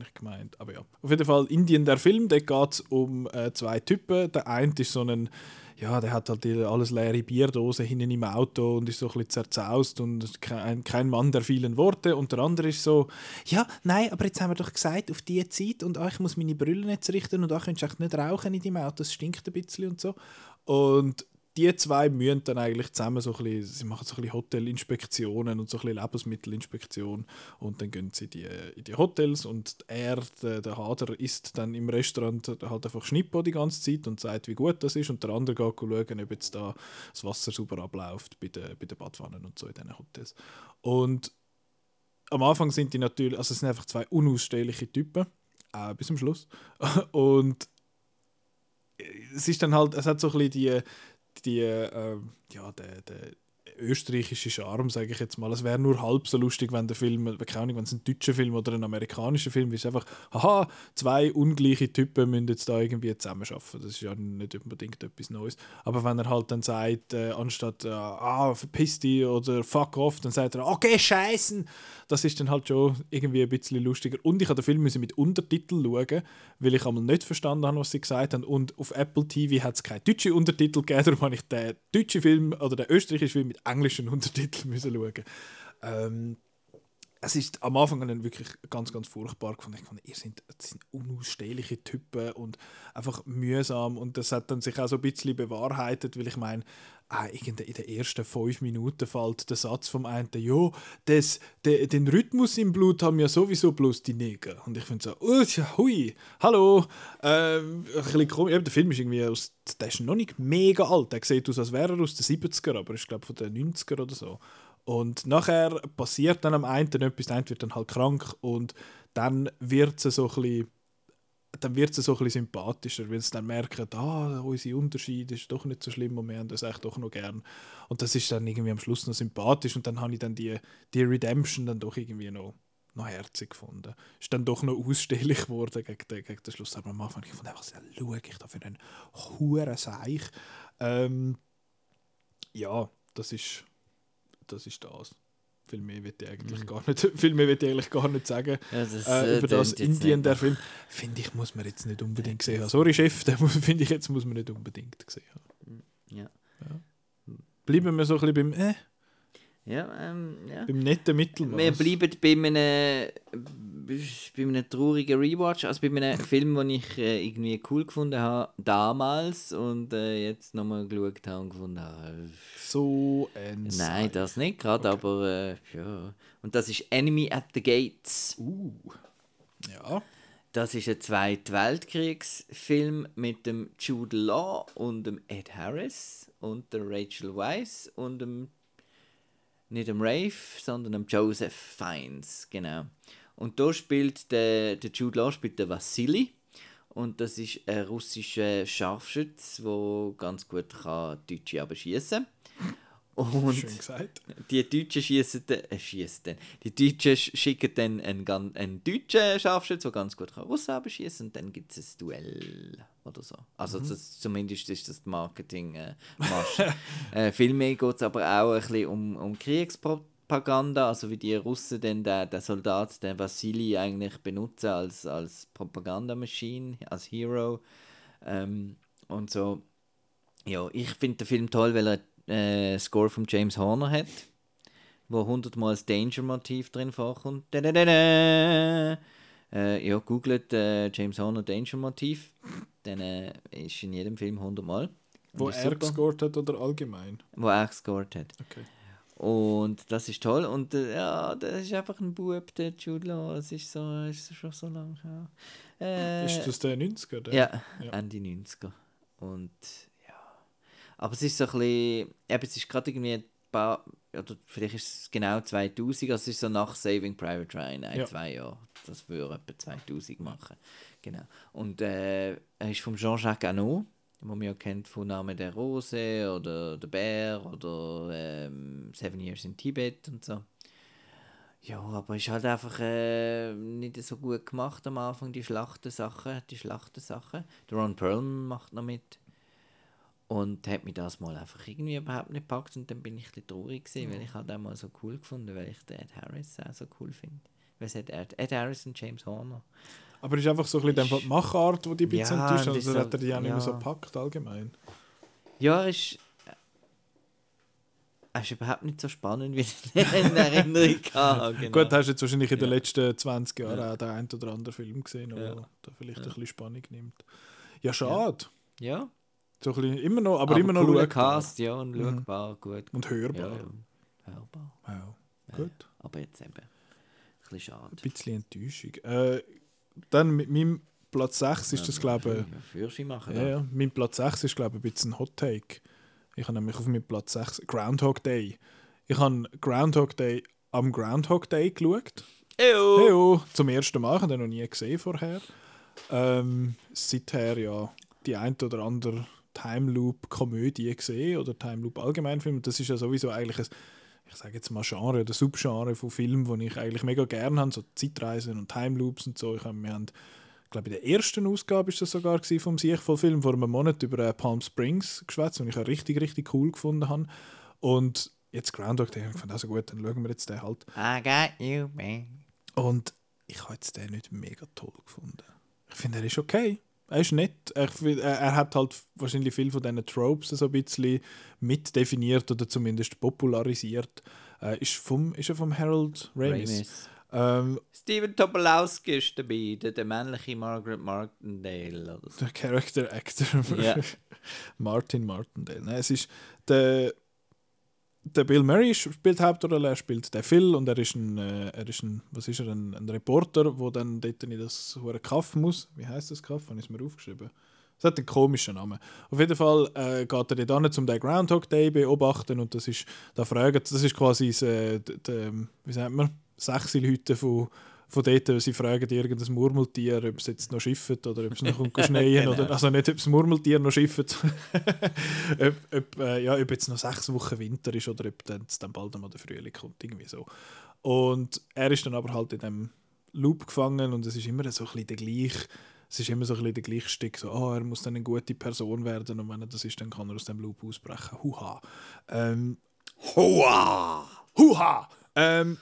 Habe ich gemeint. Aber ja. Auf jeden Fall Indien, der Film, da geht es um äh, zwei Typen. Der eine ist so ein, ja, der hat halt alles leere Bierdosen hinten im Auto und ist so ein bisschen zerzaust und kein, kein Mann der vielen Worte. Und der andere ist so, ja, nein, aber jetzt haben wir doch gesagt, auf die Zeit und ah, ich muss meine Brille jetzt richten und ah, könntest du echt nicht rauchen in deinem Auto, es stinkt ein bisschen und so. Und die zwei müssen dann eigentlich zusammen so ein bisschen, sie machen so ein bisschen Hotelinspektionen und so ein bisschen Lebensmittelinspektion und dann gehen sie die, in die Hotels und er, der, der Hader, isst dann im Restaurant halt einfach Schnippo die ganze Zeit und sagt, wie gut das ist und der andere geht schauen, ob jetzt da das Wasser sauber abläuft bei den, bei den Badwannen und so in diesen Hotels. Und am Anfang sind die natürlich, also es sind einfach zwei unausstehliche Typen, äh, bis zum Schluss und es ist dann halt, es hat so ein bisschen die, die äh, ja, der, der österreichische Charme, sage ich jetzt mal. Es wäre nur halb so lustig, wenn der Film, wenn es ein deutscher Film oder ein amerikanischer Film ist, einfach, haha, zwei ungleiche Typen müssen jetzt da irgendwie zusammenarbeiten. Das ist ja nicht unbedingt etwas Neues. Aber wenn er halt dann sagt, äh, anstatt, äh, ah, verpiss dich oder fuck off, dann sagt er, okay, scheißen. Das ist dann halt schon irgendwie ein bisschen lustiger. Und ich habe den Film müssen mit Untertiteln schauen, weil ich einmal nicht verstanden habe, was sie gesagt haben. Und auf Apple TV hat es keine deutschen Untertitel gegeben, darum habe ich den deutschen Film oder den österreichischen Film mit englischen Untertiteln müssen schauen. Ähm, es ist am Anfang dann wirklich ganz, ganz furchtbar gefunden. Ich fand, ihr das sind unausstehliche Typen und einfach mühsam. Und das hat dann sich auch so ein bisschen bewahrheitet, weil ich meine, in den ersten fünf Minuten fällt der Satz vom einen, ja, das, de, den Rhythmus im Blut haben ja sowieso bloß die Neger. Und ich finde so, oh, hui, hallo. Ähm, ein bisschen komisch. Eben, der Film ist irgendwie aus, der ist noch nicht mega alt. Der sieht aus, als wäre er aus den 70er, aber ist, glaube von den 90er oder so. Und nachher passiert dann am einen etwas, der eine wird dann halt krank und dann wird es so ein bisschen dann wird es so ein bisschen sympathischer, weil sie dann merken, ah, unser Unterschied ist doch nicht so schlimm und wir haben das echt doch noch gern. Und das ist dann irgendwie am Schluss noch sympathisch und dann habe ich dann die, die Redemption dann doch irgendwie noch, noch herzig gefunden. Ist dann doch noch ausstehlich geworden gegen den, gegen den Schluss. Aber am Anfang ich was schaue ich da für einen huren Seich. Ähm, ja, das ist das. Ist das. Viel mehr will ich eigentlich gar nicht, viel mehr will ich eigentlich gar nicht sagen. Ja, das, äh, äh, über das Indien, der Film, finde ich, muss man jetzt nicht unbedingt gesehen haben. Sorry, Chef, den finde ich jetzt, muss man nicht unbedingt gesehen haben. Ja. Bleiben wir so ein bisschen beim, äh, Ja, ähm, ja. beim netten Mittelmaß. Wir bleiben bei einem, bei einem traurigen Rewatch, also bei einem Film, den ich äh, irgendwie cool gefunden habe damals und äh, jetzt nochmal geschaut habe und gefunden habe. so ein Nein, das nicht gerade, aber äh, ja. Und das ist Enemy at the Gates. Uh. Ja. Das ist ein Zweite Weltkriegsfilm mit dem Jude Law und dem Ed Harris und der Rachel Weisz und dem nicht dem Rafe, sondern dem Joseph Fiennes, genau. Und da spielt der, der Jude Law spielt der Vassili und das ist ein russischer Scharfschütze, der ganz gut kann Deutsche aber schießen. Und Schön gesagt. die Deutschen schießen dann, äh, schießen. Die Deutschen sch- schicken dann einen, einen deutschen Scharfschütze, der ganz gut kann Russen abschießen und dann gibt es ein Duell oder so. Also das, zumindest ist das Marketing äh, äh, viel mehr geht es aber auch ein bisschen um, um Kriegspropaganda, also wie die Russen dann den, den Soldat, den Vassili eigentlich benutzen als, als Propagandamaschine, als Hero ähm, und so. Ja, ich finde den Film toll, weil er äh, Score von James Horner hat, wo hundertmal das Danger-Motiv drin vorkommt. Da, da, da. Äh, ja, googelt äh, James Horner Danger-Motiv, dann äh, ist in jedem Film hundertmal. Wo Ist er super. gescored hat oder allgemein? Wo er gescored hat. Okay. Und das ist toll. Und äh, ja, das ist einfach ein Bub, der Jude Law. Es ist, so, ist schon so lange her. Äh, Ist das der 90er? Der? ja, Ja. Ende 90er. Und. Aber es ist so ein bisschen. Eben, es ist gerade irgendwie ein paar. Oder vielleicht ist es genau 2000. Also es ist so nach Saving Private Ryan, ein, Ja. zwei Jahre. Das würde etwa 2000 machen. Genau. Und äh, er ist von Jean-Jacques Annaud, den man ja kennt von Name der Rose oder Der Bär oder ähm, Seven Years in Tibet und so. Ja, aber ist halt einfach äh, nicht so gut gemacht am Anfang, die Schlachtensachen, die Schlachtensachen. Der Ron Perlman macht noch mit. Und hat mich das mal einfach irgendwie überhaupt nicht gepackt und dann bin ich ein traurig gewesen, weil ich halt auch mal so cool gefunden, weil ich den Ed Harris auch so cool finde. Was hat Ed, Ed Harris und James Horner? Aber ist einfach so ein bisschen die Machart, die die bisschen Ja, enttäuscht. Also hat er die auch halt- nicht mehr so ja. gepackt allgemein. Ja, ist. Er ist überhaupt nicht so spannend, wie ich in Erinnerung habe. Genau. Gut, hast du jetzt wahrscheinlich in den Ja. letzten 20 Jahren Ja. auch den einen oder anderen Film gesehen, der Ja. da vielleicht ein bisschen Spannung nimmt. Ja, schade. ja, So ein bisschen, immer noch, aber, immer noch cooler schaubar. Cast, ja, und Mhm. schaubar, gut. Und hörbar. ja. Hörbar. Ja. Gut. Aber jetzt eben. Ein bisschen schade. Ein bisschen Enttäuschung. Äh, dann mit meinem Platz 6 ist das, glaube Führerschein machen. ich. Ja, ja, mein Platz 6 ist, glaube ich, ein bisschen ein Hot Take. Ich habe nämlich auf meinem Platz 6 Groundhog Day. Ich habe Groundhog Day am Groundhog Day geschaut. Ew. Heyo, zum ersten Mal, ich habe den noch nie gesehen vorher. Ähm, seither ja die ein oder andere Time Loop Komödie gesehen oder Time Loop Allgemeinfilm. Das ist ja sowieso eigentlich ein, ich sage jetzt mal Genre oder Subgenre von Filmen, die ich eigentlich mega gerne habe, so Zeitreisen und Time Loops und so. Ich hab, wir haben, glaube in der ersten Ausgabe ist das sogar gewesen, vom Siechvoll-Film vor einem Monat über äh, Palm Springs geschwätzt, und ich auch richtig richtig cool gefunden habe. Und jetzt Groundhog Day, ich fand auch so gut, dann schauen wir jetzt den halt. I got you, man. Und ich habe jetzt den nicht mega toll gefunden. Ich finde, er ist okay. Er ist nett. Er, er, hat halt wahrscheinlich viel von diesen Tropes so ein bisschen mitdefiniert oder zumindest popularisiert. Äh, ist, vom, ist er vom Harold Ramis. Ramis. Ähm, Steven Tobolowsky ist dabei, der, der männliche Margaret Martindale. Oder so. der Character Actor Ja. Martin Martindale. Nein, es ist der, der Bill Murray spielt die Hauptrolle, er spielt den Phil und er ist ein, äh, er ist ein was ist er, ein, ein Reporter, der dann dort in das hure Kaff muss. Wie heißt das Kaff? Habe ich es mir aufgeschrieben? Es hat einen komischen Namen. Auf jeden Fall äh, geht er dann zum den Groundhog Day beobachten und das ist, da fragen, das ist quasi das, äh, d- d- wie sagt man, sechs von von dort, sie fragen irgendein Murmeltier, ob es jetzt noch schifft oder ob es noch schneien Genau. oder also nicht, ob das Murmeltier noch schifft, ob, ob, äh, ja, ob jetzt noch sechs Wochen Winter ist oder ob dann, dann bald einmal der Frühling kommt, irgendwie so. Und er ist dann aber halt in dem Loop gefangen und es ist immer so ein bisschen der gleiche es ist immer so ein bisschen der gleiche Stick, so, oh, er muss dann eine gute Person werden und wenn er das ist, dann kann er aus dem Loop ausbrechen. Huha. Ähm, Huha! Huha! Ähm,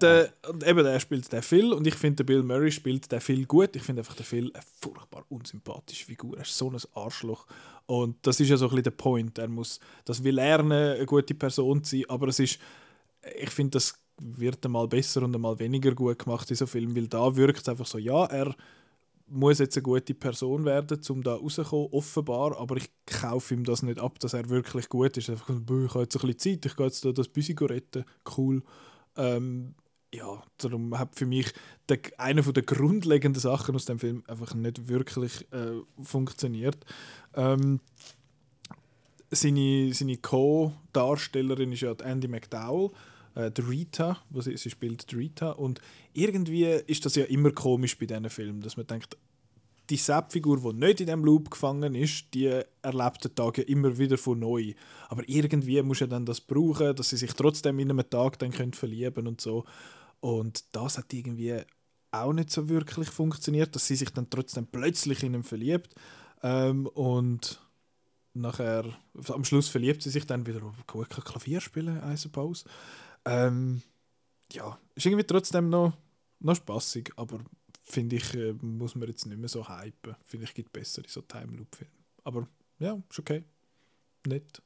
der, und eben, er spielt den Phil und ich finde, der Bill Murray spielt den Phil gut. Ich finde einfach den Phil eine furchtbar unsympathische Figur. Er ist so ein Arschloch. Und das ist ja so ein bisschen der Point. Er muss, das will lernen, eine gute Person zu sein, aber es ist, ich finde, das wird einmal besser und einmal weniger gut gemacht in so Film, weil da wirkt es einfach so, ja, er muss jetzt eine gute Person werden, um da rauszukommen, offenbar, aber ich kaufe ihm das nicht ab, dass er wirklich gut ist. Einfach, «Bö, ich habe jetzt ein bisschen Zeit, ich gehe jetzt da das Büsi retten, cool. Ähm, ja, darum hat für mich der, eine der grundlegenden Sachen aus dem Film einfach nicht wirklich äh, funktioniert. Ähm, seine, seine Co-Darstellerin ist ja Andy McDowell, äh, die Rita, wo sie, sie spielt die Rita. Und irgendwie ist das ja immer komisch bei diesen Filmen, dass man denkt, die Sepp-Figur, die nicht in diesem Loop gefangen ist, die erlebt den Tag ja immer wieder von neu. Aber irgendwie muss ja dann das brauchen, dass sie sich trotzdem in einem Tag dann können verlieben und so. Und das hat irgendwie auch nicht so wirklich funktioniert, dass sie sich dann trotzdem plötzlich in ihn verliebt. Ähm, und nachher, am Schluss verliebt sie sich dann wieder, gut kann Klavier spielen, I suppose. Ähm, ja, ist irgendwie trotzdem noch, noch spaßig, aber finde ich, äh, muss man jetzt nicht mehr so hypen. Finde ich, gibt bessere so Time Loop-Filme. Aber ja, ist okay. Nett.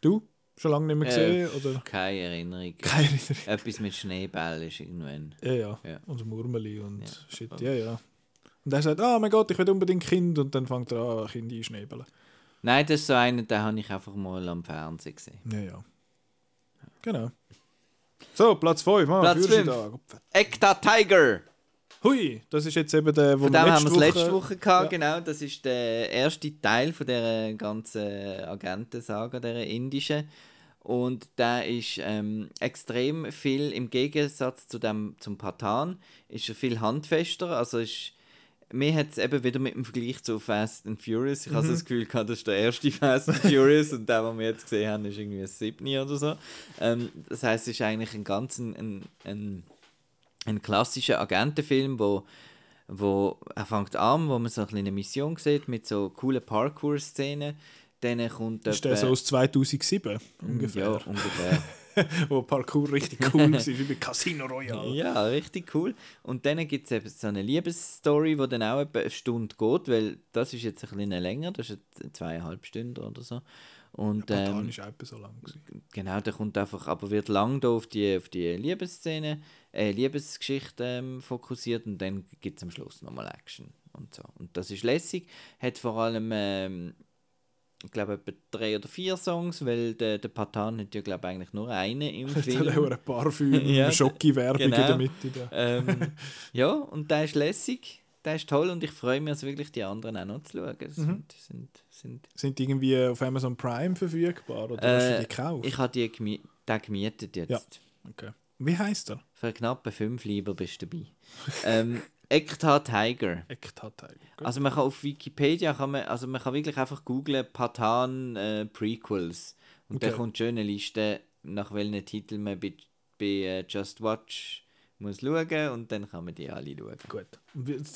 Du? Schon lange nicht mehr Äh, gesehen? oder? Keine Erinnerung. Keine Erinnerung. Etwas mit Schneeball ist irgendwann. Ja, ja. Ja. Und Murmeli und Ja. Shit. Ja, ja. Und er sagt, ah mein Gott, ich will unbedingt Kind. Und dann fängt er an, Kinder einschnäbeln. Nein, das ist so einer, den habe ich einfach mal am Fernsehen gesehen. Ja, ja. Genau. So, Platz 5. Ah, Platz Führerschein fünf. da. Ekta Tiger! Hui, das ist jetzt eben der, wo Von wir dem haben wir es letzte Woche gehabt, ja. genau. Das ist der erste Teil von der ganzen Agentensaga, der indischen. Und der ist ähm, extrem viel, im Gegensatz zu dem, zum Patan, ist er viel handfester. Also ist, mir hat es eben wieder mit dem Vergleich zu Fast and Furious, ich habe so das Gefühl gehabt, das ist der erste Fast and Furious und der, den wir jetzt gesehen haben, ist irgendwie ein Siebni oder so. Ähm, das heißt, es ist eigentlich ein ganz ein, ein, ein, ein klassischer Agentenfilm, wo wo er fängt an, wo man so eine kleine Mission sieht mit so coolen Parkour-Szenen. Dann kommt Ist der so aus 2007 ungefähr? Ja, ungefähr. Wo Parkour richtig cool war, wie bei Casino Royale. ja, richtig cool. Und dann gibt es eben so eine Liebesstory, die dann auch eine Stunde geht, weil das ist jetzt ein bisschen länger, das ist zweieinhalb Stunden oder so. Und Patan ähm, ist auch so lang. gewesen. genau, der kommt einfach, aber wird lang da auf die, auf die Liebesszene, äh, Liebesgeschichte ähm, fokussiert und dann gibt es am Schluss nochmal Action und so. Und das ist lässig, hat vor allem, ähm, ich glaube, etwa drei oder vier Songs, weil der, der Patan hat ja, glaube ich, eigentlich nur einen im Hat auch Film. eine Parfüm, Ja, Schocki-Werbung genau. in der Mitte. Da. ähm, ja, und der ist lässig, der ist toll und ich freue mich, also wirklich die anderen auch noch zu schauen. Mhm. Sind, sind, sind, Sind die irgendwie auf Amazon Prime verfügbar? Oder hast du äh, die gekauft? ich habe die gemi den gemietet jetzt. Ja. Okay. Wie heißt er? Für knappe 5 lieber bist du dabei. ähm, Ekta Tiger. Ektateil. Also man kann auf Wikipedia kann man, also man kann wirklich einfach googlen Patan äh, Prequels und Okay. dann kommt schon eine Liste nach welchen Titeln man bei, bei äh, Just Watch muss schauen und dann kann man die alle schauen. Gut.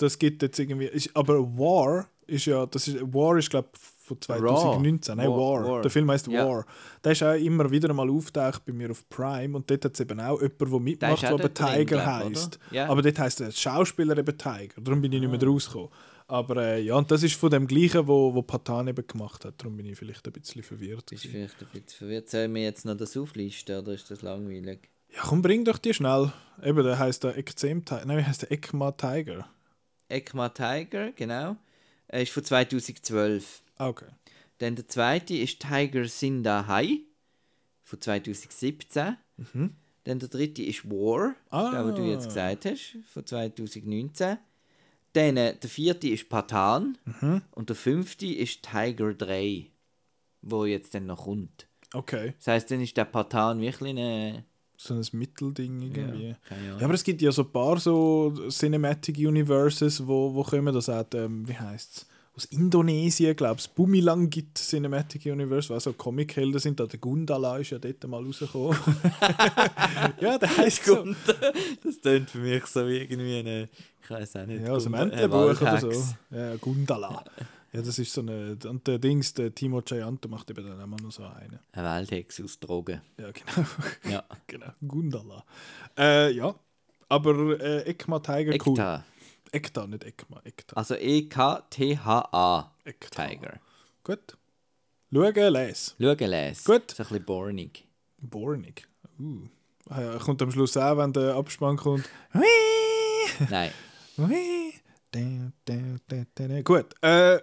Das gibt jetzt irgendwie. Ist, aber War ist ja. Das ist, War ist, glaube ich, von 2019. Nein, War- War. War. Der Film heißt Ja. War. Der ist auch immer wieder mal auftaucht bei mir auf Prime. Und dort hat es eben auch jemanden, der mitmacht, der drin, Tiger heisst. Ja. Aber dort heisst der Schauspieler eben Tiger. Darum bin ich nicht mehr Ah. rausgekommen. Aber äh, ja, und das ist von dem gleichen, wo, wo Patan eben gemacht hat. Darum bin ich vielleicht ein bisschen verwirrt. Bist vielleicht ein bisschen verwirrt? Sollen wir jetzt noch das auflisten oder ist das langweilig? Ja, komm, bring doch die schnell. Eben, der heißt der Ekzem Tiger. Nein, wie heißt der Ekma Tiger? Ekma Tiger, genau. Er ist von 2012. Ah, okay. Dann der zweite ist Tiger Sinda Hai von 2017. Dann der dritte ist War, Ah. der, den du jetzt gesagt hast, von 2019. Dann äh, der vierte ist Patan und der fünfte ist Tiger 3, wo jetzt dann noch kommt. Okay. Das heißt, dann ist der Patan wirklich eine. So ein Mittelding irgendwie. Ja. Ja, aber es gibt ja so ein paar so Cinematic Universes, wo, wo kommen das auch, ähm, wie heißt es, aus Indonesien, glaube ich, das Bumilangit Cinematic Universe, was so Comic-Helden sind. Da der Gundala ist ja dort mal rausgekommen. ja, der heißt so. Das klingt für mich so wie irgendwie eine, ich weiß auch nicht. Ja, aus einem Gund- Entlebuch oder so. Ja, Gundala. Ja, das ist so eine. Und der Dings, der Timo Gianto macht eben dann immer noch so einen. Eine Waldhex aus Drogen. Ja, genau. Ja. genau. Gundala. Äh, ja. Aber äh, Ekma Tiger cool. Ekta. Ekta, nicht Ekma. Ekta. Also E-K-T-H-A. Ekta. Tiger. Gut. Schauen, les. Schau, les. Gut. So ein bisschen bornig. Bornig. Uh. Ah ja, kommt am Schluss auch, wenn der Abspann kommt. Nein. Gut. Äh,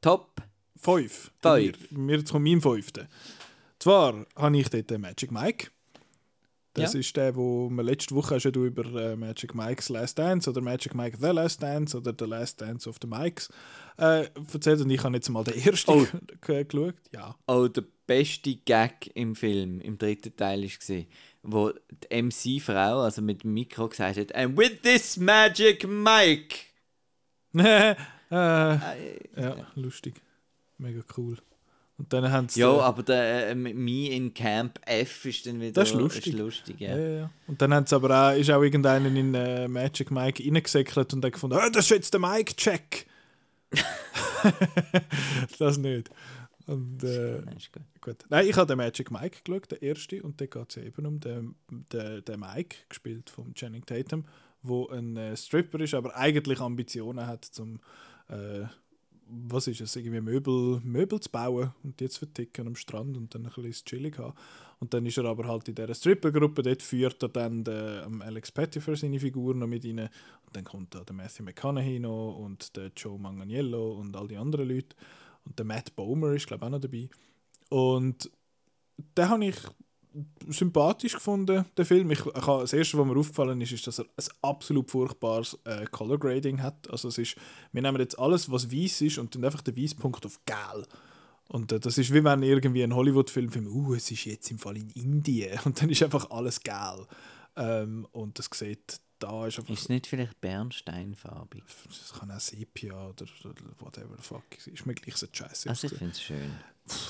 Top. fünf. Fünf. Wir, wir kommen meinem fünften. Zwar habe ich dort den Magic Mike. Das Ja. ist der, wo wir letzte Woche schon über äh, Magic Mike's Last Dance oder Magic Mike The Last Dance oder The Last Dance of the Mikes äh, erzählt. Und ich habe jetzt mal den ersten Oh. geschaut. Ja. Oh, der beste Gag im Film, im dritten Teil, war, wo die MC-Frau, also mit dem Mikro, gesagt hat: And with this magic mic. äh, ja, lustig. Mega cool. Und dann haben sie. Ja, äh, aber der äh, Me in Camp F ist dann wieder Das ist lustig. Ist lustig ja. Ja, ja. Und dann haben sie aber auch, ist auch irgendeiner in äh, Magic Mike reingesäckelt und hat gefunden, ah, das ist jetzt der Mike-Check. das nicht. Und, äh, gut. Nein, ich habe den Magic Mike geschaut, der erste, und da geht es eben um den, den, den Mike, gespielt von Channing Tatum, wo ein äh, Stripper ist, aber eigentlich Ambitionen hat, zum äh, was ist es, irgendwie Möbel, Möbel zu bauen und die zu verticken am Strand und dann ein bisschen chillig haben. Und dann ist er aber halt in dieser Stripper-Gruppe, dort führt er dann den, ähm, Alex Pettyfer seine Figur noch mit rein und dann kommt da der Matthew McConaughey noch und der Joe Manganiello und all die anderen Leute und der Matt Bomer ist glaube ich auch noch dabei. Und den habe ich sympathisch gefunden, den Film. Ich, ich das Erste, was mir aufgefallen ist, ist, dass er ein absolut furchtbares äh, Color Grading hat. Also es ist, wir nehmen jetzt alles, was weiß ist und dann einfach den Weißpunkt auf gel. Und äh, das ist wie wenn irgendwie ein Hollywood-Film film, uh, es ist jetzt im Fall in Indien und dann ist einfach alles gel. Ähm, und das sieht, da ist einfach, Ist es nicht vielleicht bernsteinfarbig? das kann auch Sepia oder, oder whatever the fuck, ist mir gleich so scheiße. Also ich finde es schön.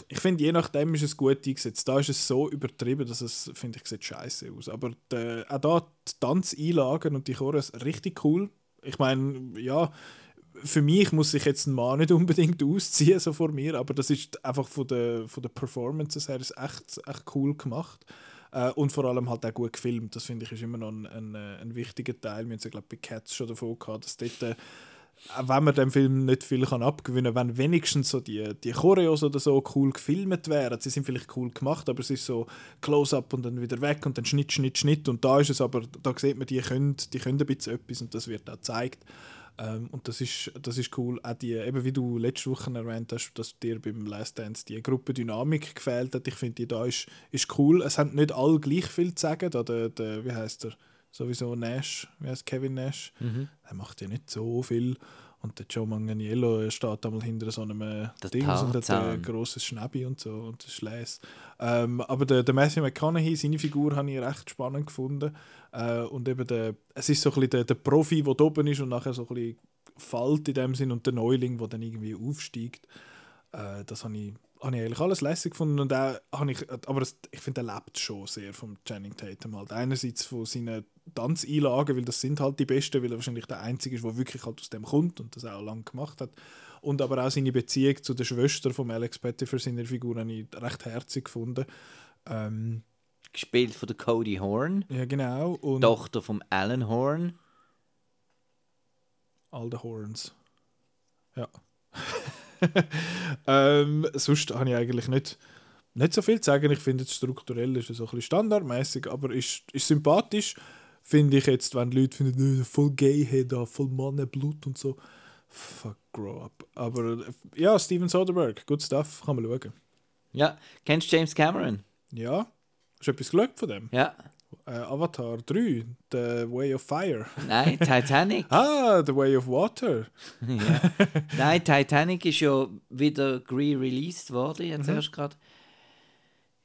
ich finde, je nachdem ist es gut eingesetzt. Da ist es so übertrieben, dass es, finde ich, sieht scheiße aus. Aber die, auch da die Tanzeinlagen und die Chorus richtig cool. Ich meine, ja, für mich muss sich jetzt ein Mann nicht unbedingt ausziehen, so vor mir, aber das ist einfach von der, von der Performances her ist echt, echt cool gemacht. Äh, und vor allem halt auch gut gefilmt. Das finde ich ist immer noch ein, ein, äh, ein wichtiger Teil. Wir haben es ja, glaube ich, bei Cats schon davon gehabt, dass dort äh, auch wenn man dem Film nicht viel kann abgewinnen kann, wenn wenigstens so die, die Choreos oder so cool gefilmt wären. Sie sind vielleicht cool gemacht, aber es ist so Close-up und dann wieder weg und dann Schnitt, Schnitt, Schnitt. Und da ist es aber, da sieht man, die können, die können ein bisschen etwas und das wird auch gezeigt. Ähm, und das ist, das ist cool. Auch die, eben wie du letzte Woche erwähnt hast, dass dir beim Last Dance die Gruppendynamik gefehlt hat. Ich finde, die da ist, ist cool. Es haben nicht alle gleich viel zu sagen. Da der, der, wie heißt der? Sowieso Nash, wie heißt Kevin Nash? Er macht ja nicht so viel. Und der Joe Manganiello steht einmal hinter so einem äh, Der Ding und hat ein grosses Schnäbi und so und das les. Ähm, aber der, der Matthew McConaughey, seine Figur, habe ich recht spannend gefunden. Äh, und eben der, es ist so ein bisschen der, der Profi, der da oben ist und nachher so ein bisschen fällt in dem Sinn und der Neuling, der dann irgendwie aufsteigt. Äh, das habe ich, habe ich eigentlich alles lässig gefunden und auch, habe ich, aber es, ich finde, er lebt schon sehr vom Channing Tatum halt. Einerseits von seinen Tanzeinlagen, weil das sind halt die besten, weil er wahrscheinlich der Einzige ist, der wirklich halt aus dem kommt und das auch lange gemacht hat. Und aber auch seine Beziehung zu der Schwester von Alex Pettyfer, seiner Figur, habe ich recht herzig gefunden. Ähm, Gespielt von der Cody Horn, ja, genau. Und Tochter von Alan Horn. all the Horns. Ja. ähm, sonst habe ich eigentlich nicht, nicht so viel zu sagen. Ich finde, strukturell ist es so ein bisschen standardmäßig, aber ist, ist sympathisch. Finde ich jetzt, wenn die Leute finden, voll gay, hey, da, voll Mannenblut und so. Fuck, grow up. Aber äh, ja, Steven Soderbergh, good stuff, kann man schauen. Ja, kennst du James Cameron? Ja, hast du etwas geschaut von dem? Ja. Äh, Avatar 3, The Way of Fire. Nein, Titanic. Ah, The Way of Water. ja. Nein, Titanic ist ja wieder re-released worden, jetzt erst gerade.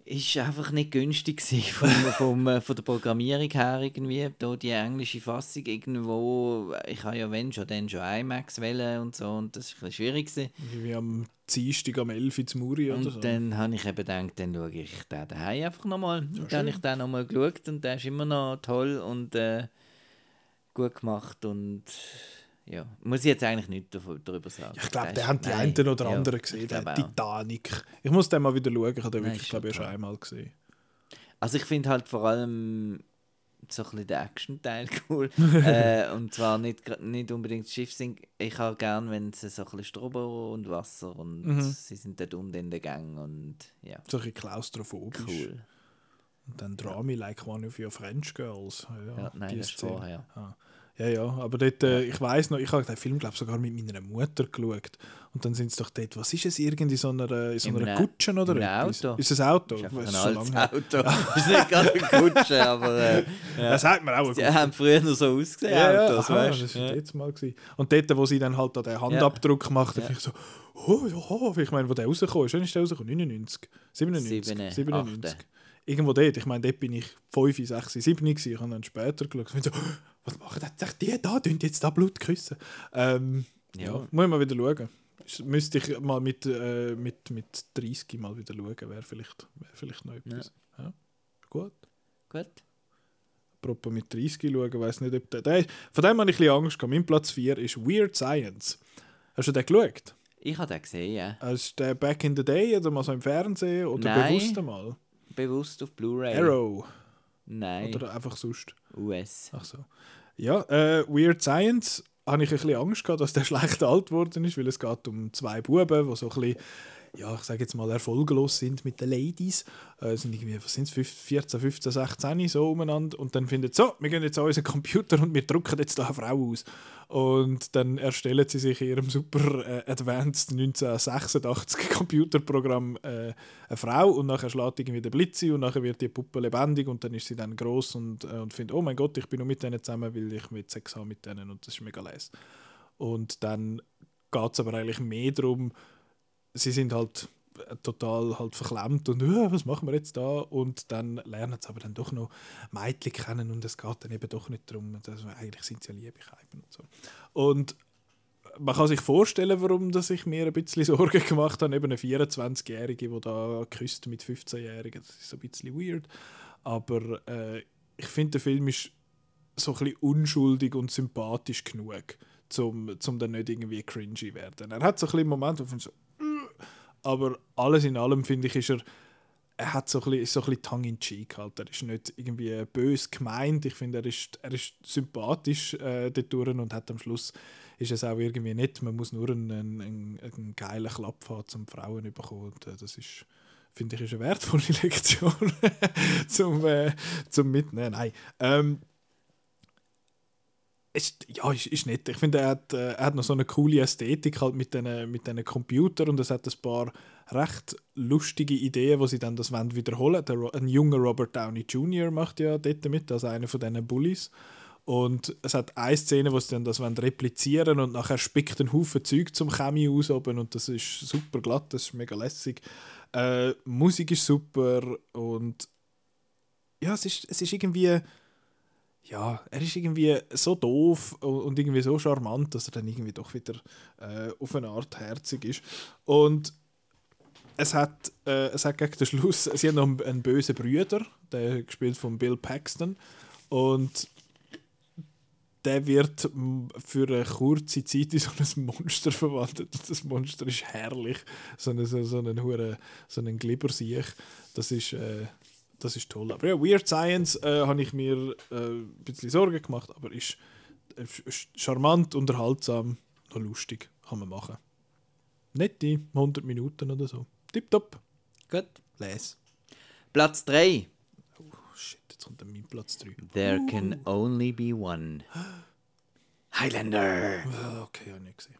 Ist einfach nicht günstig vom, vom, äh, von der Programmierung her irgendwie. Da die englische Fassung irgendwo, ich habe ja wenn schon, dann schon IMAX wählen und so und das ist ein schwierig. Wie am Dienstag am 11 Uhr zu Muri oder Und so. dann habe ich eben gedacht, dann schaue ich den daheim einfach nochmal. und dann habe ich den nochmal geschaut und der ist immer noch toll und äh, gut gemacht und ja, muss ich jetzt eigentlich nichts darüber sagen. ich glaube, Der haben die nein, einen oder ja, anderen ich gesehen, der. Titanic. Ich muss den mal wieder schauen, ich habe den wirklich, glaube ich, schon einmal gesehen. Also ich finde halt vor allem so ein bisschen den Action-Teil cool. äh, und zwar nicht, nicht unbedingt das Schiff sind. Ich habe gern, wenn es so ein bisschen Strobo und Wasser und Mhm. sie sind dort unten in der Gang und ja, So ein bisschen klaustrophobisch. cool. Und dann Drama like one of your French girls. Ja, Ja, nein, das ist vorher. Ah. Ja, ja, aber dort, äh, ich weiß noch, ich habe den Film, glaube sogar mit meiner Mutter geschaut. Und dann sind sie doch dort, was ist es, irgendwie so einer, in so In einer einem- Kutsche oder in einem? Auto. Ist es ein Auto? Ist ein altes. Auto. ist nicht gerade eine Kutsche, aber äh, ja. Das sagt mir auch die haben früher noch so ausgesehen, Ja, ja, Autos, aha, weißt das war Ja. jetzt mal. Gewesen. Und dort, wo sie dann halt den Handabdruck macht, Ja. ich so, oh ja, ich meine, wo der rausgekommen ist, wann ist der rausgekommen? 99, 97, Sieben, 97. achte. Irgendwo dort, ich meine, dort bin ich 5, 6, 7 gewesen, ich habe dann später geschaut. Was machen echt die da, tun jetzt da Blut küssen? Ähm, ja. Ja. muss ich mal wieder schauen. Müsste ich mal mit, äh, mit, mit 30 mal wieder schauen, wäre vielleicht, wär vielleicht noch etwas. Ja. Gut. Gut. Apropos mit 30 schauen, weiß nicht, ob der, der Von dem habe ich ein bisschen Angst gehabt. Mein Platz 4 ist Weird Science. Hast du den geschaut? Ich habe den gesehen, ja. Also Ist der Back in the Day oder mal so im Fernsehen oder Nein. bewusst einmal? Bewusst auf Blu-ray. Arrow Nein, oder einfach sonst? US. Ach so. Ja, äh, Weird Science. Habe ich ein bisschen Angst gehabt, dass der schlecht alt worden ist, weil es geht um zwei Buben, die so ein bisschen, ja, ich sage jetzt mal, erfolglos sind mit den Ladies. Äh, sind irgendwie, was sind es, 14, 15, 16 so umeinander. Und dann finden sie, so, wir gehen jetzt an unseren Computer und wir drucken jetzt da eine Frau aus. Und dann erstellen sie sich in ihrem super äh, advanced 1986 Computerprogramm äh, eine Frau und nachher schlägt irgendwie der Blitz und nachher wird die Puppe lebendig und dann ist sie dann groß und, äh, und findet, oh mein Gott, ich bin nur mit denen zusammen, weil ich mit Sex habe mit denen und das ist mega les. Und dann geht es aber eigentlich mehr darum, sie sind halt äh, total halt verklemmt und äh, was machen wir jetzt da und dann lernen sie aber dann doch noch Mädchen kennen und es geht dann eben doch nicht darum, dass eigentlich sind sie ja Liebigkeiten und so. Und man kann sich vorstellen, warum dass ich mir ein bisschen Sorgen gemacht habe, eben eine 24-Jährige, die da küsst mit 15-Jährigen, das ist so ein bisschen weird, aber äh, ich finde, der Film ist so ein bisschen unschuldig und sympathisch genug, um zum dann nicht irgendwie cringy werden. Er hat so ein bisschen Momente, wo man so aber alles in allem finde ich, ist er er hat so ein bisschen, so ein bisschen tongue in cheek halt. Er ist nicht irgendwie bös gemeint. Ich finde, er ist, er ist sympathisch äh, dort und hat am Schluss ist es auch irgendwie nett. Man muss nur einen, einen, einen geilen Klapp haben, um Frauen zu bekommen. Und, äh, das ist, finde ich, ist eine wertvolle Lektion zum, äh, zum Mitnehmen. Nein. Ähm, ist, ja, ist, ist nett. Ich finde, er hat, äh, er hat noch so eine coole Ästhetik halt mit diesen mit Computern und es hat ein paar recht lustige Ideen, wo sie dann das wollen wiederholen. Der, Ro- ein junger Robert Downey Jr. macht ja dort mit, also einer von diesen Bullies. Und es hat eine Szene, wo sie dann das wollen replizieren und nachher spickt ein Haufen Zeug zum Chemie aus oben und das ist super glatt, das ist mega lässig. Äh, Musik ist super und ja, es ist, es ist irgendwie ja, er ist irgendwie so doof und irgendwie so charmant, dass er dann irgendwie doch wieder äh, auf eine Art herzig ist. Und es hat, äh, es hat gegen den Schluss, sie haben noch einen, einen bösen Brüder, der gespielt von Bill Paxton. Und der wird für eine kurze Zeit in so ein Monster verwandelt. Und das Monster ist herrlich. So ein, so, so ein, Hure- so ein Glibbersiech. Das ist, äh, das ist toll. Aber ja, Weird Science äh, habe ich mir äh, ein bisschen Sorgen gemacht, aber ist, äh, ist charmant, unterhaltsam, noch lustig. Kann man machen. Nette 100 Minuten oder so. Tipptopp. Gut. Les. Platz 3. Oh shit, jetzt kommt mein Platz 3. There can only be one. Highlander. Ah, okay, habe ich nicht gesehen.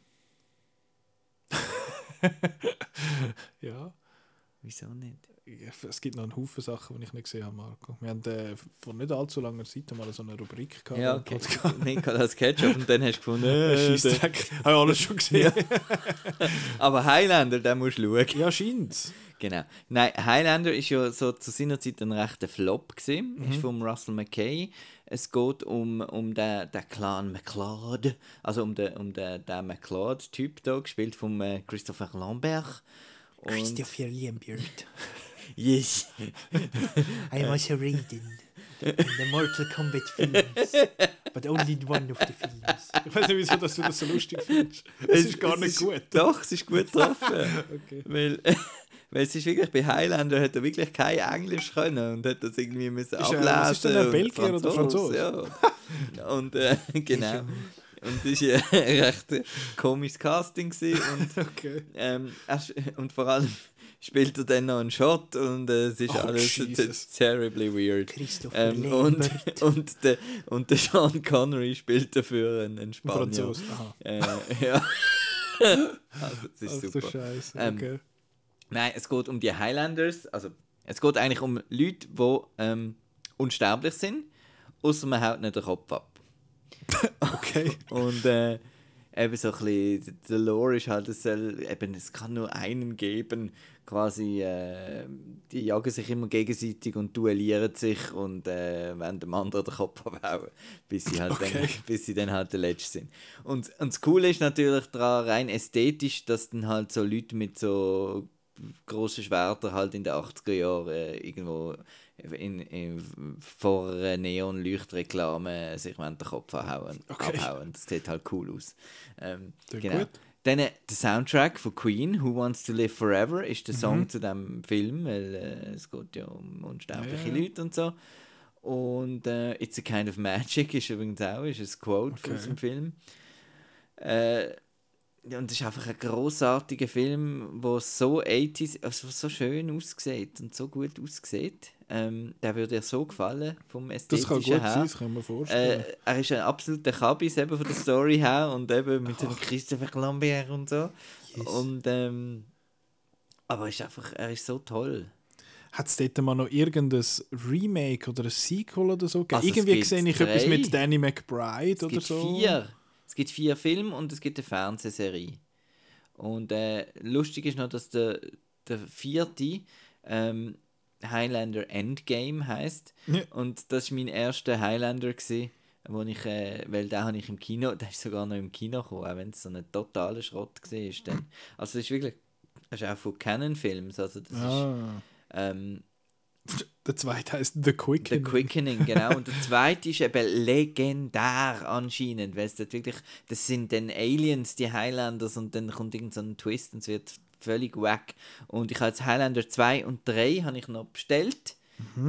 ja. Wieso nicht? Es gibt noch einen Haufen Sachen, die ich nicht gesehen habe, Marco. Wir haben äh, vor nicht allzu langer Zeit mal so eine Rubrik gehabt. Ja, im okay. Podcast. Nicolas Ketchup und dann hast du gefunden, Äh, äh, Scheissdreck. Habe ich alles schon gesehen. aber Highlander, den musst du schauen. Ja, scheint's. Genau. Nein, Highlander ist ja so zu seiner Zeit ein rechter Flop gewesen. Mhm. Ist von Russell McKay. Es geht um, um den, den Clan McLeod, also um den, um den, den McLeod-Typ da, gespielt von äh, Christopher Lambert. Und, Lambert. Yes. I was a Raiden in the Mortal Kombat films, but only in one of the films. Ich weiß nicht, wieso dass du das so lustig findest. Es ist gar nicht gut. Doch, es ist gut getroffen. Okay. weil, weil es ist wirklich, bei Highlander hat er wirklich kein Englisch können und hat das irgendwie müssen Ist er- ablesen. was ist denn, ein Belgier oder Franzose? Ja. Und äh, genau. Und es war ein recht komisches Casting gewesen und, Okay. ähm, er und vor allem spielt er dann noch einen Shot und äh, es ist Oh, alles Jesus. terribly weird. Christopher Ähm, und, und, der, und der Sean Connery spielt dafür einen, einen Ein Spanier. Aha. Äh, ja. also, es ist Ach super. Scheiße. Ähm, Okay. Nein, es geht um die Highlanders. Also, es geht eigentlich um Leute, die ähm, unsterblich sind, außer man haut nicht den Kopf ab. okay. Und äh, eben so ein bisschen, der Lore ist halt, es, soll, eben, es kann nur einen geben, quasi, äh, die jagen sich immer gegenseitig und duellieren sich und äh, wollen dem anderen den Kopf abhauen, bis sie halt Okay. dann, bis sie dann halt der Letzte sind. Und, und das Coole ist natürlich daran, rein ästhetisch, dass dann halt so Leute mit so großen Schwertern halt in den 80er Jahren äh, irgendwo in, in, vor einer Neon-Leuchtreklame sich den Kopf abhauen. Okay. abhauen. Das sieht halt cool aus. Ähm, genau. gut. Dann äh, der Soundtrack von Queen, Who Wants to Live Forever, ist der Mhm. Song zu dem Film, weil äh, es geht ja um unsterbliche Ja, ja. Leute und so. Und äh, It's a Kind of Magic ist übrigens auch ist ein Quote Okay. aus dem Film. Äh, und es ist einfach ein großartiger Film, wo so 80s, also so schön aussieht und so gut aussieht. Ähm, der würde dir so gefallen vom Das ästhetischen kann gut her. sein, das kann man vorstellen. Äh, er ist ein absoluter Kabis eben von der Story her und eben mit dem Christopher Lambert und so. Und ähm, aber er ist einfach, er ist so toll. Hat es dort mal noch irgendein Remake oder ein Sequel oder so gegeben? Also Irgendwie sehe ich etwas drei. mit Danny McBride Es oder gibt so. vier. Es gibt vier Filme und es gibt eine Fernsehserie. Und äh, lustig ist noch, dass der, der vierte ähm, Highlander Endgame heißt. Ja. Und das war mein erster Highlander, gewesen, wo ich, äh, weil den habe ich im Kino, der ist sogar noch im Kino gekommen, auch wenn es so ein totaler Schrott war. Dann. Also das ist wirklich, das ist auch von Canon Films, also das ist Ah. ähm, Der zweite heißt The Quick. The Quickening, genau. Und der zweite ist eben legendär anscheinend, weil es dort wirklich, das sind dann Aliens, die Highlanders, und dann kommt irgend so ein Twist und es wird völlig wack. Und ich habe jetzt Highlander 2 und 3 habe ich noch bestellt,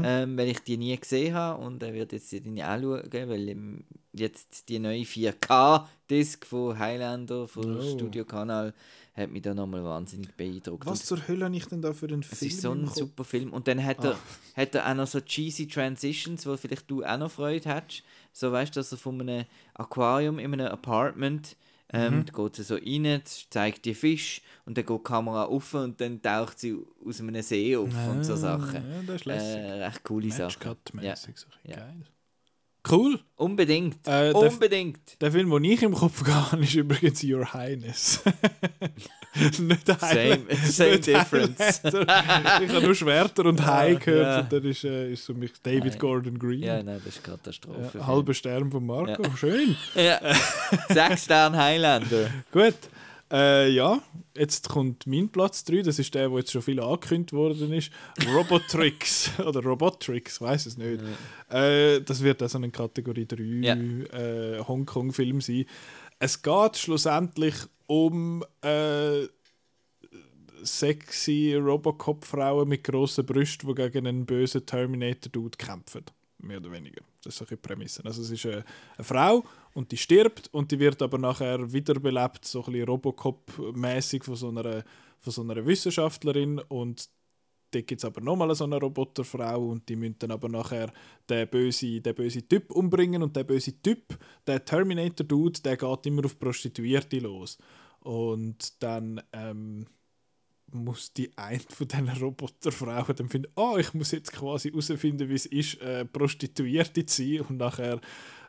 ähm, weil ich die nie gesehen habe und er wird jetzt die nicht anschauen, weil ähm, jetzt die neue 4K-Disc von Highlander, von Oh. Studio Kanal, hat mich da nochmal wahnsinnig beeindruckt. Was zur Hölle habe ich denn da für einen es Film? ist so ein super Film. Und dann hat er, Ah. hat er auch noch so cheesy Transitions, wo vielleicht du auch noch Freude hättest. So weißt du, dass er von einem Aquarium in einem Apartment ähm, Mhm. da geht sie so rein, zeigt die Fisch und dann geht die Kamera auf und dann taucht sie aus einem See auf und so Ah, Sachen. Ja, das ist Äh, lässig. recht coole Sachen. Ja. So Ja. Geil. Cool. Unbedingt. Äh, der- Unbedingt. Der Film, den ich im Kopf habe, ist übrigens Your Highness. nicht der Same, same Nicht difference. Highlander. ich habe nur Schwerter und Hai Ah, gehört ja. und dann ist, äh, ist so mich David Nein. Gordon Green. Ja, nein, das ist Katastrophe. Ja, halber Stern von Marco. Ja. Schön. Ja. Sechs Sterne Highlander. Gut. Äh, ja, jetzt kommt mein Platz 3. Das ist der, wo jetzt schon viel angekündigt worden ist. Robotrix oder Robotrix, weiß es nicht. Äh, das wird also eine Kategorie 3 Ja. äh, Hongkong-Film sein. Es geht schlussendlich um äh, sexy Robocop-Frauen mit grossen Brüsten, die gegen einen bösen Terminator-Dude kämpfen. Mehr oder weniger. Das ist die Prämisse. Also es ist eine, eine Frau und die stirbt und die wird aber nachher wiederbelebt, so ein bisschen Robocop-mäßig von, so einer, von so einer Wissenschaftlerin und dort gibt es aber nochmal so eine Roboterfrau und die müssen dann aber nachher den bösen, den bösen Typ umbringen und der böse Typ, der Terminator-Dude, der geht immer auf Prostituierte los. Und dann ähm, muss die eine von diesen Roboterfrauen dann finden, oh, ich muss jetzt quasi herausfinden, wie es ist, äh, Prostituierte zu sein. Und nachher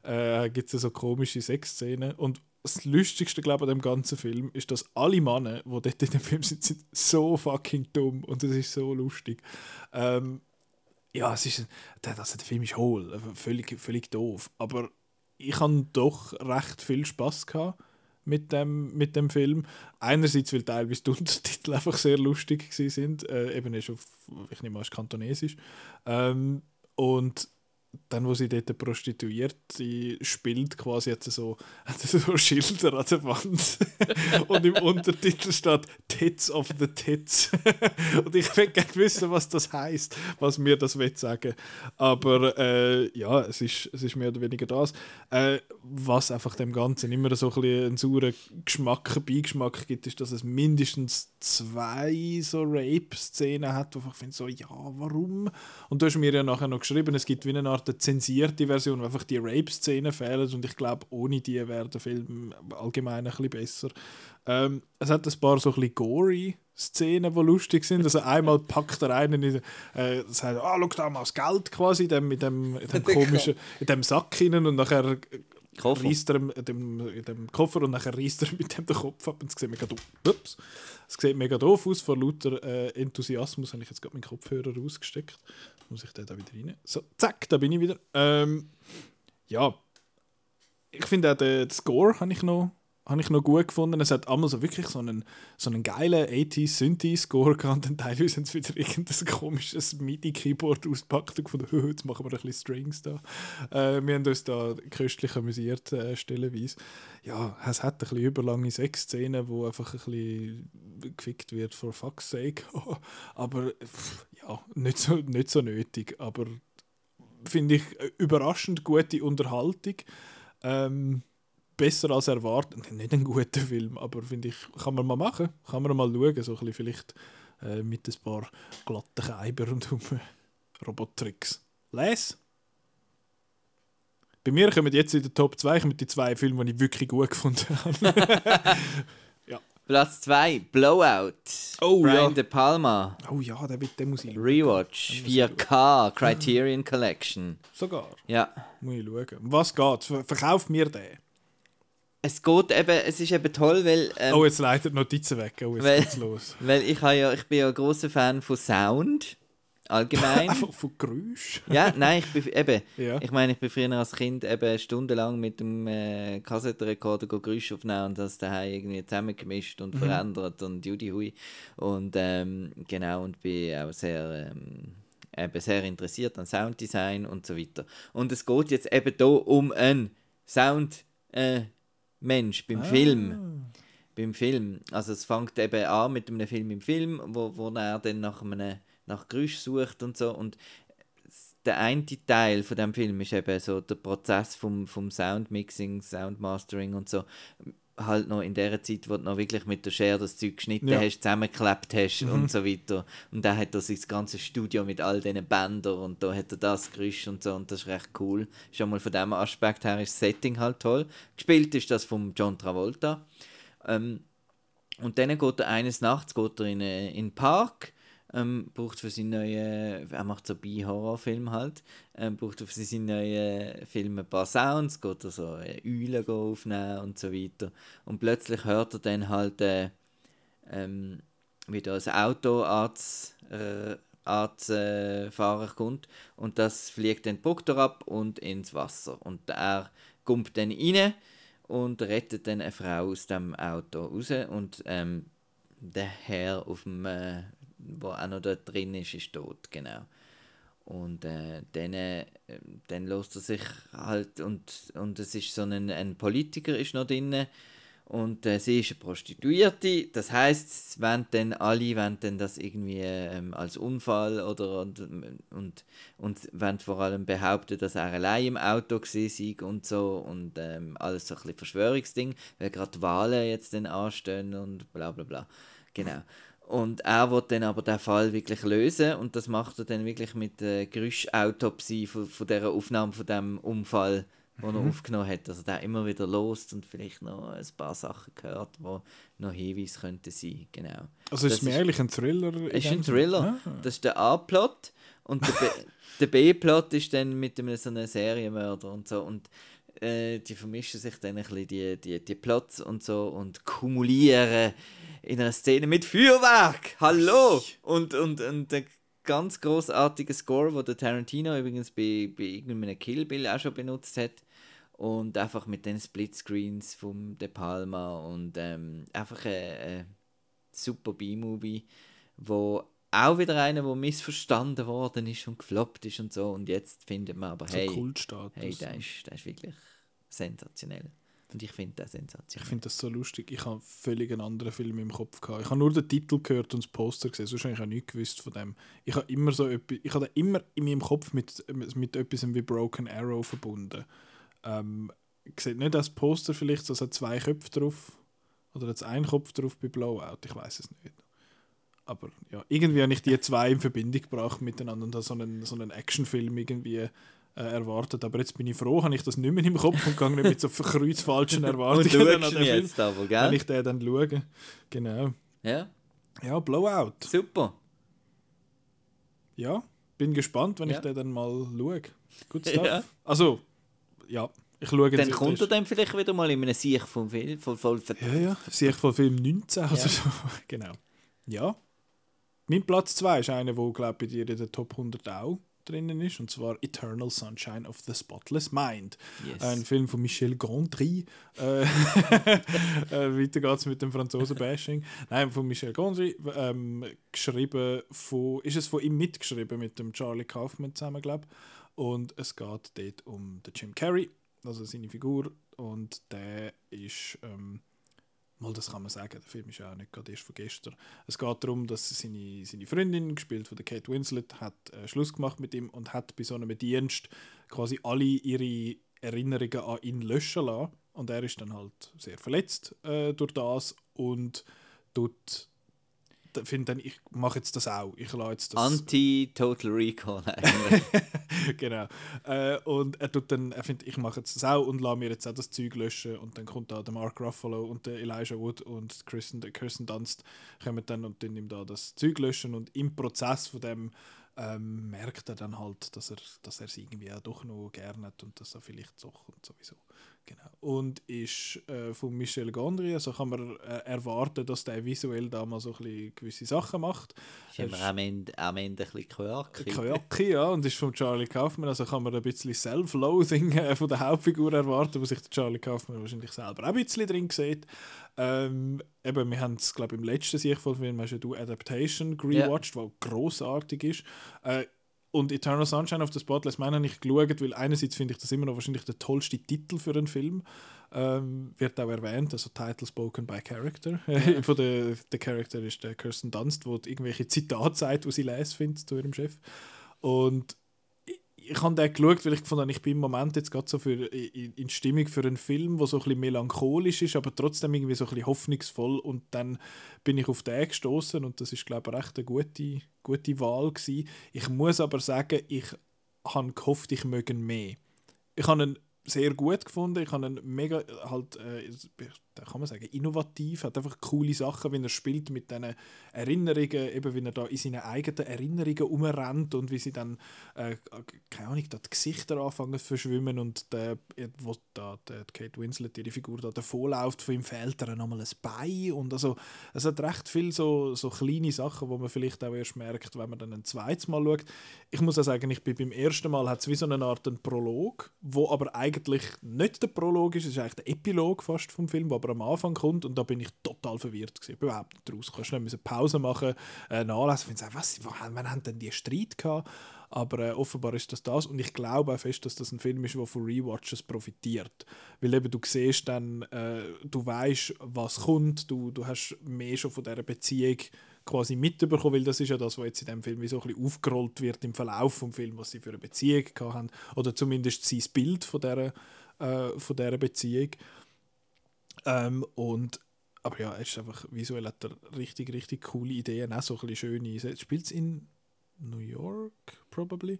äh, gibt es so komische Sexszenen. Und das Lustigste, glaube ich, an dem ganzen Film ist, dass alle Männer, die dort in dem Film sind, sind so fucking dumm. Und das ist so lustig. Ähm, ja, es ist, der, also der Film ist hohl, äh, völlig, völlig doof. Aber ich hatte doch recht viel Spaß gehabt mit dem, mit dem Film. Einerseits, weil teilweise die Untertitel einfach sehr lustig sind. Äh, eben ist auf, ich nehme es ist kantonesisch. Ähm, und dann, wo sie dort prostituiert sie spielt, quasi jetzt so, so Schilder an der Wand. und im Untertitel steht Tits of the Tits. und ich will gerne wissen, was das heißt, was mir das will sagen. Aber äh, ja, es ist, es ist mehr oder weniger das. Äh, was einfach dem Ganzen immer so ein einen sauren Geschmack, Beigeschmack gibt, ist, dass es mindestens zwei so Rape-Szenen hat, wo ich finde so, ja, warum? Und du hast mir ja nachher noch geschrieben, es gibt wie eine Art eine zensierte Version, wo einfach die Rape-Szenen fehlen und ich glaube, ohne die wäre der Film allgemein ein bisschen besser. Ähm, es hat ein paar so ein bisschen gory Szenen, die lustig sind. Also einmal packt er einen in, äh, sagt, ah, schau da mal das Geld quasi in dem, in dem, dem komischen, in dem Sack hinein und nachher Koffer. reißt er in dem, dem Koffer und nachher reißt er mit dem den Kopf ab und es sieht mega doof, ups, es sieht mega doof aus. Vor lauter äh, Enthusiasmus habe ich jetzt gerade meinen Kopfhörer rausgesteckt. Muss ich den da wieder rein? So, zack, da bin ich wieder. Ähm, ja, ich finde auch den, den Score habe ich noch habe ich noch gut gefunden. Es hat einmal so wirklich so einen, so einen geilen 80s Synthi-Score gehabt und teilweise haben sie wieder irgendein komisches MIDI-Keyboard ausgepackt und gefunden, jetzt machen wir ein bisschen Strings da. Äh, wir haben uns da köstlich amüsiert, äh, stellenweise. Ja, es hat ein bisschen überlange Sexszenen, wo einfach ein bisschen gefickt wird, for fuck's sake. aber pff, ja, nicht so, nicht so nötig. Aber finde ich äh, überraschend gute Unterhaltung. Ähm, besser als erwartet. Nicht ein guter Film, aber finde ich, kann man mal machen. Kann man mal schauen, so ein bisschen vielleicht äh, mit ein paar glatten Keiber und um Robottricks. Les? Bei mir kommen jetzt in der Top 2 kommen die zwei Filme, die ich wirklich gut gefunden habe. Platz 2, Blowout. Oh, Brian ja. De Palma. oh ja, der, wird- den muss ich schauen. Rewatch. 4K. Criterion Collection. Sogar. Ja. Muss ich schauen. Was geht? Ver verkauf mir den. Es geht eben, es ist eben toll, weil, ähm, oh, jetzt leitet Notizen weg. Oh, jetzt weil- geht's los. weil ich, ja, ich bin ja ein großer Fan von Sound. Allgemein. Einfach von Geräusch. ja, nein, ich bin eben, Ja. ich meine, ich bin früher als Kind eben stundenlang mit dem äh, Kassettenrekorder Geräusche aufnehmen und das daheim irgendwie zusammengemischt und verändert und Judy Hui. Und ähm, genau, und bin auch sehr, ähm, eben sehr interessiert an Sounddesign und so weiter. Und es geht jetzt eben hier um einen Sound äh, Mensch beim Film. Beim Film. Also es fängt eben an mit einem Film im Film, wo, wo er dann nach einem nach Geräusch sucht und so und der eine Teil von dem Film ist eben so der Prozess vom, vom Soundmixing, Soundmastering und so halt noch in der Zeit, wo du noch wirklich mit der Schere das Zeug geschnitten Ja. hast, zusammengeklebt hast und so weiter. Und da hat er sein ganzes Studio mit all diesen Bändern und da hat er das Geräusch und so und das ist recht cool. Schon mal von dem Aspekt her ist das Setting halt toll. Gespielt ist das vom John Travolta. Ähm, und dann geht er eines Nachts geht er in, äh, in den Park, ähm, braucht für seinen neuen, er macht so Bi-Horrorfilm halt, ähm, braucht für seinen neuen Film ein paar Sounds, geht er so äh, Eulen aufnehmen und so weiter. Und plötzlich hört er dann halt äh, ähm, wie da ein Auto als, äh, äh, Fahrer kommt und das fliegt den Proktor ab und ins Wasser. Und er kommt dann rein und rettet dann eine Frau aus dem Auto raus und ähm, der Herr auf dem, äh, wo auch noch dort drin ist, ist tot, genau. Und äh, dann, äh, dann lässt er sich halt, und, und es ist so ein, ein Politiker ist noch drin und äh, sie ist eine Prostituierte, das heißt, wenn dann alle wenn dann das irgendwie ähm, als Unfall oder und, und, und wenn vor allem behaupten, dass er allein im Auto sei und so und ähm, alles so ein bisschen Verschwörungsding, weil gerade Wahlen jetzt dann anstehen und bla bla bla. Genau. Und er wird dann aber den Fall wirklich lösen und das macht er dann wirklich mit der Geräuschautopsie von, von dieser Aufnahme von dem Unfall wo er aufgenommen hat. Also der immer wieder lost und vielleicht noch ein paar Sachen gehört, wo noch Hinweise könnten sein. Genau. Also ist Das es ist- eigentlich ein Thriller? Es ist ein? Thriller. Ah. Das ist der A-Plot und der B-Plot ist dann mit einem so einem Serienmörder und so und äh, die vermischen sich dann ein bisschen die, die, die Plots und so und kumulieren in einer Szene mit Feuerwerk. Hallo! Und, und, und der ganz großartige Score, wo der Tarantino übrigens bei, bei irgendeinem Kill Bill auch schon benutzt hat. Und einfach mit den Splitscreens vom De Palma und ähm, einfach ein, ein super B-Movie, wo auch wieder einer, wo missverstanden worden ist und gefloppt ist und so. Und jetzt findet man aber, So hey, hey der, ist, der ist wirklich sensationell. Und ich finde das Ich sensationell. finde das so lustig. Ich habe völlig einen anderen Film im Kopf gehabt. Ich habe nur den Titel gehört und das Poster gesehen. Sonst habe ich auch nichts gewusst von dem. Ich habe immer so etwas, ich habe immer in meinem Kopf mit, mit etwas wie Broken Arrow verbunden. Ähm, sieht nicht das Poster vielleicht, so es hat zwei Köpfe drauf oder jetzt ein Kopf drauf bei Blowout. Ich weiß es nicht. Aber ja, irgendwie habe ich die zwei in Verbindung gebracht miteinander und habe so einen, so einen Actionfilm irgendwie äh, erwartet. Aber jetzt bin ich froh, habe ich das nicht mehr im Kopf und gehe nicht mit so kreuzfalschen Erwartungen an den ihn Film jetzt aber, wenn gell? ich den dann schaue. Genau. Ja, Ja, Blowout. super. Ja, bin gespannt, wenn Ja. ich den dann mal schaue. Good stuff. Ja. Also, ja, ich schaue Dann jetzt kommt er dann vielleicht wieder mal in einem Sieg vom Film. Voll, voll Ja, ja, sehe ich von Film 19 oder Ja. so. Genau. Ja. Mein Platz 2 ist einer, der, glaube ich, bei dir in der Top 100 auch drinnen ist, und zwar Eternal Sunshine of the Spotless Mind. yes. Ein Film von Michel Gondry. Äh, äh, weiter geht's mit dem Franzosen-Bashing. Nein, von Michel Gondry. Ähm, geschrieben von, ist es von ihm mitgeschrieben mit dem Charlie Kaufman zusammen, glaube Und es geht dort um den Jim Carrey, also seine Figur. Und der ist. Ähm, Mal, das kann man sagen, der Film ist ja auch nicht gerade erst von gestern. Es geht darum, dass seine, seine Freundin, gespielt von der Kate Winslet, hat äh, Schluss gemacht mit ihm und hat bei so einem Dienst quasi alle ihre Erinnerungen an ihn löschen lassen. Und er ist dann halt sehr verletzt äh, durch das und tut finde dann, ich mache jetzt das auch. Ich jetzt das. Anti-Total Recall eigentlich. genau. Äh, und er tut dann, er findet, ich mache jetzt das auch und lasse mir jetzt auch das Zeug löschen. Und dann kommt da der Mark Ruffalo und der Elijah Wood und Kirsten, Kirsten Dunst kommen dann und tun ihm da das Zeug löschen. Und im Prozess von dem ähm, merkt er dann halt, dass er, dass er sie irgendwie auch doch noch gerne hat und dass er vielleicht doch und sowieso. Genau. Und ist äh, von Michel Gondry, also kann man äh, erwarten, dass der visuell da mal so ein bisschen gewisse Sachen macht. ist immer am Ende, am Ende ein bisschen quirky. Kajaki, ja, und ist von Charlie Kaufman, also kann man ein bisschen Self-Loathing äh, von der Hauptfigur erwarten, wo sich der Charlie Kaufman wahrscheinlich selber auch ein bisschen drin sieht. Ähm, eben, wir haben es, glaube ich, im letzten Sichtvollfilm hast ja du Adaptation rewatcht, ja. was grossartig ist. Äh, und Eternal Sunshine of the Spotless Mind habe ich geschaut, weil einerseits finde ich das immer noch wahrscheinlich der tollste Titel für einen Film. Ähm, wird auch erwähnt, also Title Spoken by Character. Von der, der Character ist der Kirsten Dunst, wo irgendwelche Zitate sagt, die sie lesen findet zu ihrem Chef. Und ich, habe den geschaut, weil ich gefunden habe, ich bin im Moment jetzt gerade so für, in, in Stimmung für einen Film, der so ein bisschen melancholisch ist, aber trotzdem irgendwie so ein bisschen hoffnungsvoll. Und dann bin ich auf den gestoßen und das ist, glaube ich, recht eine gute, gute Wahl gewesen. Ich muss aber sagen, ich habe gehofft, ich möge mehr. Ich habe ihn sehr gut gefunden. Ich habe ihn mega, halt, äh, kann man sagen, innovativ, hat einfach coole Sachen, wenn er spielt mit diesen Erinnerungen, eben wenn er da in seinen eigenen Erinnerungen umrennt und wie sie dann, äh, keine Ahnung, da die Gesichter anfangen zu verschwimmen und der, wo da die Kate Winslet, ihre Figur da davonläuft, von ihm fehlt er nochmal ein Bein und also es hat recht viel so, so kleine Sachen, wo man vielleicht auch erst merkt, wenn man dann ein zweites Mal schaut. Ich muss auch sagen, ich bin beim ersten Mal hat es wie so eine Art einen Prolog, wo aber eigentlich nicht der Prolog ist, es ist eigentlich der Epilog fast vom Film, wo aber am Anfang kommt und da bin ich total verwirrt gewesen. Überhaupt nicht raus. Kannst nicht Pause machen, äh, nachlesen, ich was, wann haben denn die Streit gehabt? Aber äh, offenbar ist das das und ich glaube auch fest, dass das ein Film ist, der von Rewatches profitiert. Weil eben du siehst dann, äh, du weißt, was kommt, du, du hast mehr schon von dieser Beziehung quasi mitbekommen, weil das ist ja das, was jetzt in dem Film so ein bisschen aufgerollt wird im Verlauf vom Film, was sie für eine Beziehung haben oder zumindest sein Bild von dieser, äh, von dieser Beziehung. Ähm, und aber ja, ist einfach visuell hat er richtig, richtig coole Ideen, auch so ein bisschen schöne. Spielt es in New York, probably.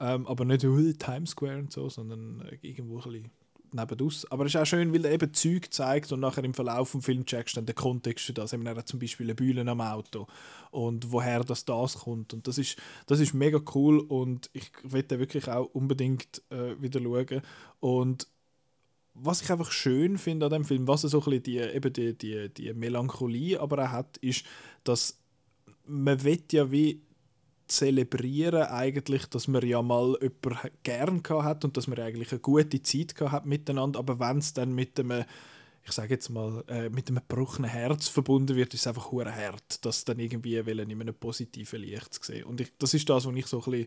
Ähm, aber nicht uh, Times Square und so, sondern äh, irgendwo ein bisschen. Aber es ist auch schön, weil er eben Zeug zeigt und nachher im Verlauf des Films checkst dann den Kontext für das. Eben, er hat zum Beispiel eine Bühne am Auto und woher das, das kommt. Und das ist, das ist mega cool und ich will den wirklich auch unbedingt äh, wieder schauen. Und was ich einfach schön finde an dem Film, was er so ein bisschen die, eben die, die, die Melancholie aber auch hat, ist, dass man will ja wie zelebrieren eigentlich, dass man ja mal jemanden gern hat und dass man eigentlich eine gute Zeit hat miteinander, aber wenn es dann mit einem ich sage jetzt mal, äh, mit einem gebrochenen Herz verbunden wird, ist es einfach hure hart, das dann irgendwie in einem positiven Licht zu sehen. Und ich, das ist das, was ich so ein bisschen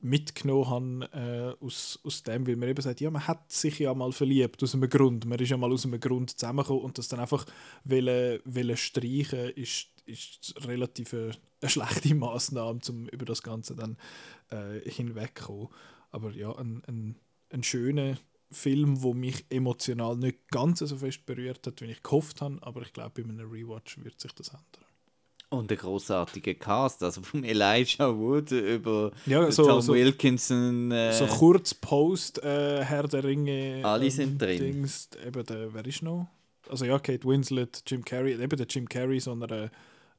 mitgenommen habe äh, aus, aus dem, weil man eben sagt, ja, man hat sich ja mal verliebt aus einem Grund, man ist ja mal aus einem Grund zusammengekommen und das dann einfach wollen, wollen streichen, ist, ist relativ eine, eine schlechte Maßnahme, um über das Ganze dann äh, hinwegzukommen. Aber ja, ein, ein, ein schöner Film, wo mich emotional nicht ganz so fest berührt hat, wie ich gehofft habe, aber ich glaube, bei einem Rewatch wird sich das ändern. Und der großartige Cast, also vom Elijah Wood über Ja, so- Tom so- Wilkinson. Äh, so kurz Post äh, Herr der Ringe. Alle sind drin. Dings, eben der, wer ist noch? Also ja, Kate Winslet, Jim Carrey, eben der Jim Carrey so einer,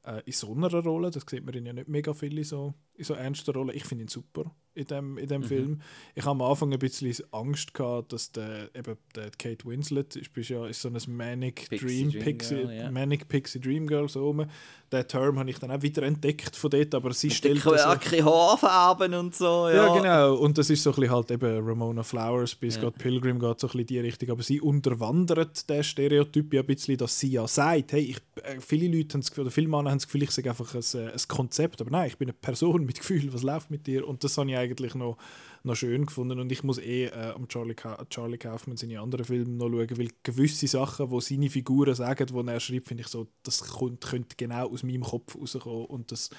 äh, in so einer Rolle, das sieht man ihn ja nicht mega viel in so, in so ernster Rolle. Ich finde ihn super in dem, in Mhm. dem Film. Ich habe am Anfang ein bisschen Angst gehabt, dass der, eben der Kate Winslet ist, bist ja, ist so ein Manic Pixie Dream, Dream Pixie, Girl, ja. Manic Pixie Dream Girl so rum. Den Term habe ich dann auch wieder entdeckt von dort, aber sie stellt Dicke das so- Werke, Haarfarben und so. Ja, ja, genau. Und das ist so ein bisschen halt eben Ramona Flowers bis Ja. Scott Pilgrim geht so ein bisschen die Richtung. Aber sie unterwandert den Stereotyp ja ein bisschen, dass sie ja sagt, hey, ich, äh, viele Leute haben das Gefühl, oder viele Männer haben das Gefühl, ich sage einfach ein, äh, ein Konzept. Aber nein, ich bin eine Person mit Gefühl, was läuft mit dir? Und das habe ich eigentlich noch, noch schön gefunden. Und ich muss eh äh, am Charlie, Ka Charlie Kaufman seine anderen Filme noch schauen, weil gewisse Sachen, die seine Figuren sagen, die er schreibt, finde ich so, das kommt, könnte genau aus meinem Kopf rauskommen. Und das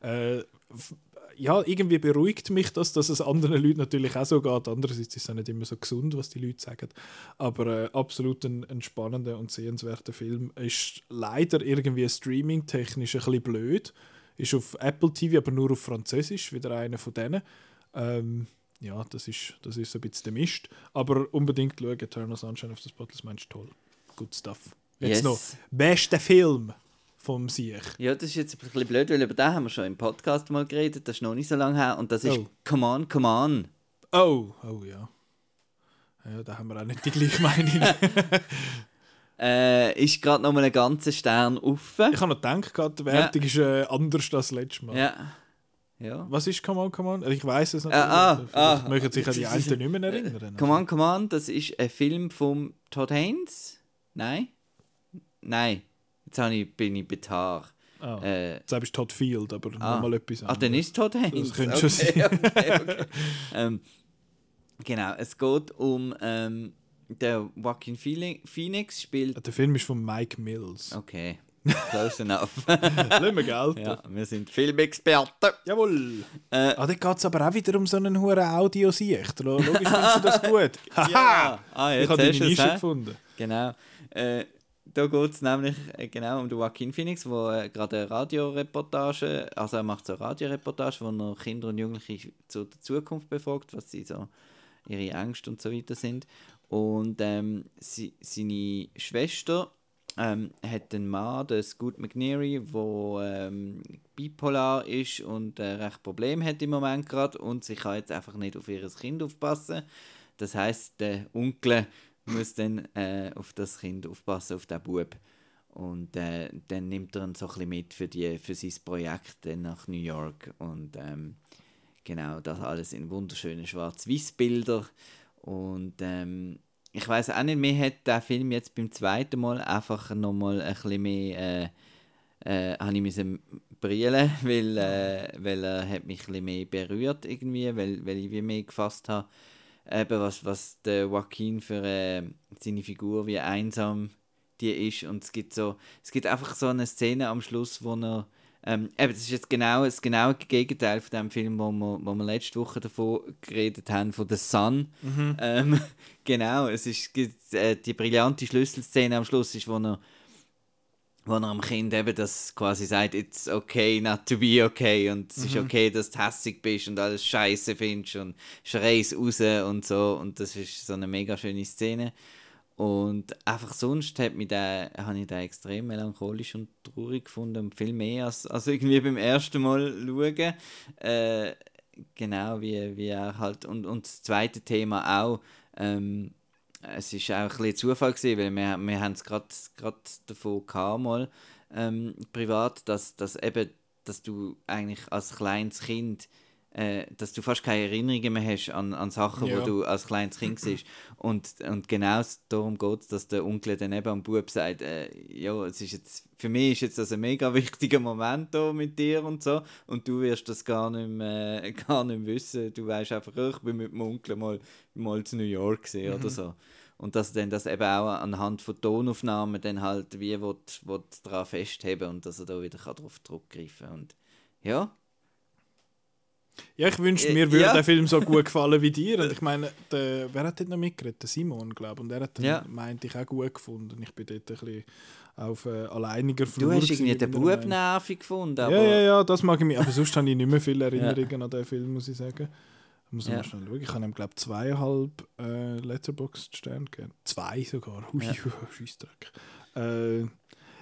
äh, ja, irgendwie beruhigt mich das, dass es anderen Leuten natürlich auch so geht. Andererseits ist es nicht immer so gesund, was die Leute sagen. Aber äh, absolut ein, ein spannender und sehenswerter Film. Ist leider irgendwie streaming-technisch ein bisschen blöd. Ist auf Apple TV, aber nur auf Französisch, wieder einer von denen. Ähm, ja, das ist, das ist so ein bisschen der Mist. Aber unbedingt schauen, Eternal Sunshine of the Spotless Mind toll. Good stuff. Jetzt Yes. noch, bester Film vom Sieg. Ja, das ist jetzt ein bisschen blöd, weil über den haben wir schon im Podcast mal geredet, das ist noch nicht so lange her. Und das ist Oh. Come On, Come On. Oh, oh ja. Ja, da haben wir auch nicht die gleiche Meinung. Äh, ist gerade noch mal einen ganzen Stern offen. ich habe noch gedacht, die Wertung ist äh, anders als letztes Mal. Ja. Ja. Was ist Come On, Come On? Ich weiß es natürlich. Ah, ah, ah. mögen sich an die einen nicht mehr erinnern. Come On, Come On, das ist ein Film von Todd Haynes. Nein? Nein. Jetzt ich, bin ich betar. Ah, Äh, jetzt habe ich Todd Field, aber ah. nochmal etwas Ach, dann ist Todd Haynes. Das könnte schon okay, okay, okay. ähm, genau, es geht um ähm, der Joaquin Phoeni- Phoenix spielt. Der Film ist von Mike Mills. Okay, close enough. Lass mir Geld. ja, wir sind Filmexperten. Jawohl. Äh, Ah, da geht es aber auch wieder um so einen hohen Audio-Sicht. Logisch findest du das gut. Haha! ja, ah, Ich habe deine Nische gefunden. Genau. Äh, da geht es nämlich äh, genau um den Joaquin Phoenix, der äh, gerade eine Radioreportage, also er macht so eine Radioreportage, wo er Kinder und Jugendliche zu der Zukunft befragt, was sie so ihre Ängste und so weiter sind. Und ähm, sie, seine Schwester ähm, hat einen Mann, den Scoot McNeary, der ähm, bipolar ist und äh, recht Problem hat im Moment gerade und sie kann jetzt einfach nicht auf ihr Kind aufpassen. Das heißt, der Onkel muss dann äh, auf das Kind aufpassen, auf den Bub. Und äh, dann nimmt er ihn so ein mit für, die, für sein Projekt dann nach New York. Und ähm, genau, das alles in wunderschönen Schwarz-Weiß-Bilder. Und ähm, ich weiß auch nicht, mir hat der Film jetzt beim zweiten Mal einfach nochmal ein bisschen mehr. Äh, äh, habe ich brillen, weil, äh, weil er hat mich ein bisschen mehr berührt irgendwie, weil, weil ich wie mehr gefasst habe, eben was, was der Joaquin für äh, seine Figur, wie einsam die ist und es gibt so, es gibt einfach so eine Szene am Schluss, wo er ähm, eben, das ist jetzt genau das genaue Gegenteil von dem Film, wo wir, wo wir letzte Woche davon geredet haben, von The Sun. Ähm, genau, es ist, äh, die brillante Schlüsselszene am Schluss ist, wo er wo er am Kind eben das quasi sagt, it's okay not to be okay und es ist okay, dass du hässig bist und alles scheiße findest und schreist raus und so und das ist so eine mega schöne Szene. Und einfach sonst habe ich den extrem melancholisch und traurig gefunden und viel mehr als, als irgendwie beim ersten Mal schauen. Äh, genau, wie, wie halt, und, und das zweite Thema auch, ähm, es ist auch ein bisschen Zufall gewesen, weil wir, wir haben es gerade davon gehabt, mal, ähm, privat, dass, dass eben, dass du eigentlich als kleines Kind äh, dass du fast keine Erinnerungen mehr hast an, an Sachen, Ja. wo du als kleines Kind siehst. Und, und genau darum geht es, dass der Onkel dann eben am Bub sagt, äh, ja, es ist jetzt, für mich ist jetzt das ein mega wichtiger Moment da mit dir und so und du wirst das gar nicht mehr, äh, gar nicht wissen. Du weißt einfach, oh, ich bin mit dem Onkel mal, mal zu New York gewesen oder so. Und dass er dann das eben auch anhand von Tonaufnahmen dann halt wie will, will daran festheben und dass er da wieder kann darauf zurückgreifen kann. Und ja, Ja, ich wünschte, Äh, mir würde ja. der Film so gut gefallen wie dir. Und ich meine, der, wer hat dort noch mitgeredet? Der Simon, glaube ich. Und er hat den, Ja. meinte ich, auch gut gefunden. Ich bin dort ein bisschen auf äh, alleiniger Flur. du hast irgendwie den Bub nervig gefunden, aber Ja, ja, ja, das mag ich mich. Aber sonst habe ich nicht mehr viele Erinnerungen an den Film, muss ich sagen. Ich muss Ja. mal schnell schauen. Ich habe ihm, glaube ich, zweieinhalb äh, Letterboxd-Sterne gegeben. Zwei sogar. Hui, Ja. Scheissdreck. Äh,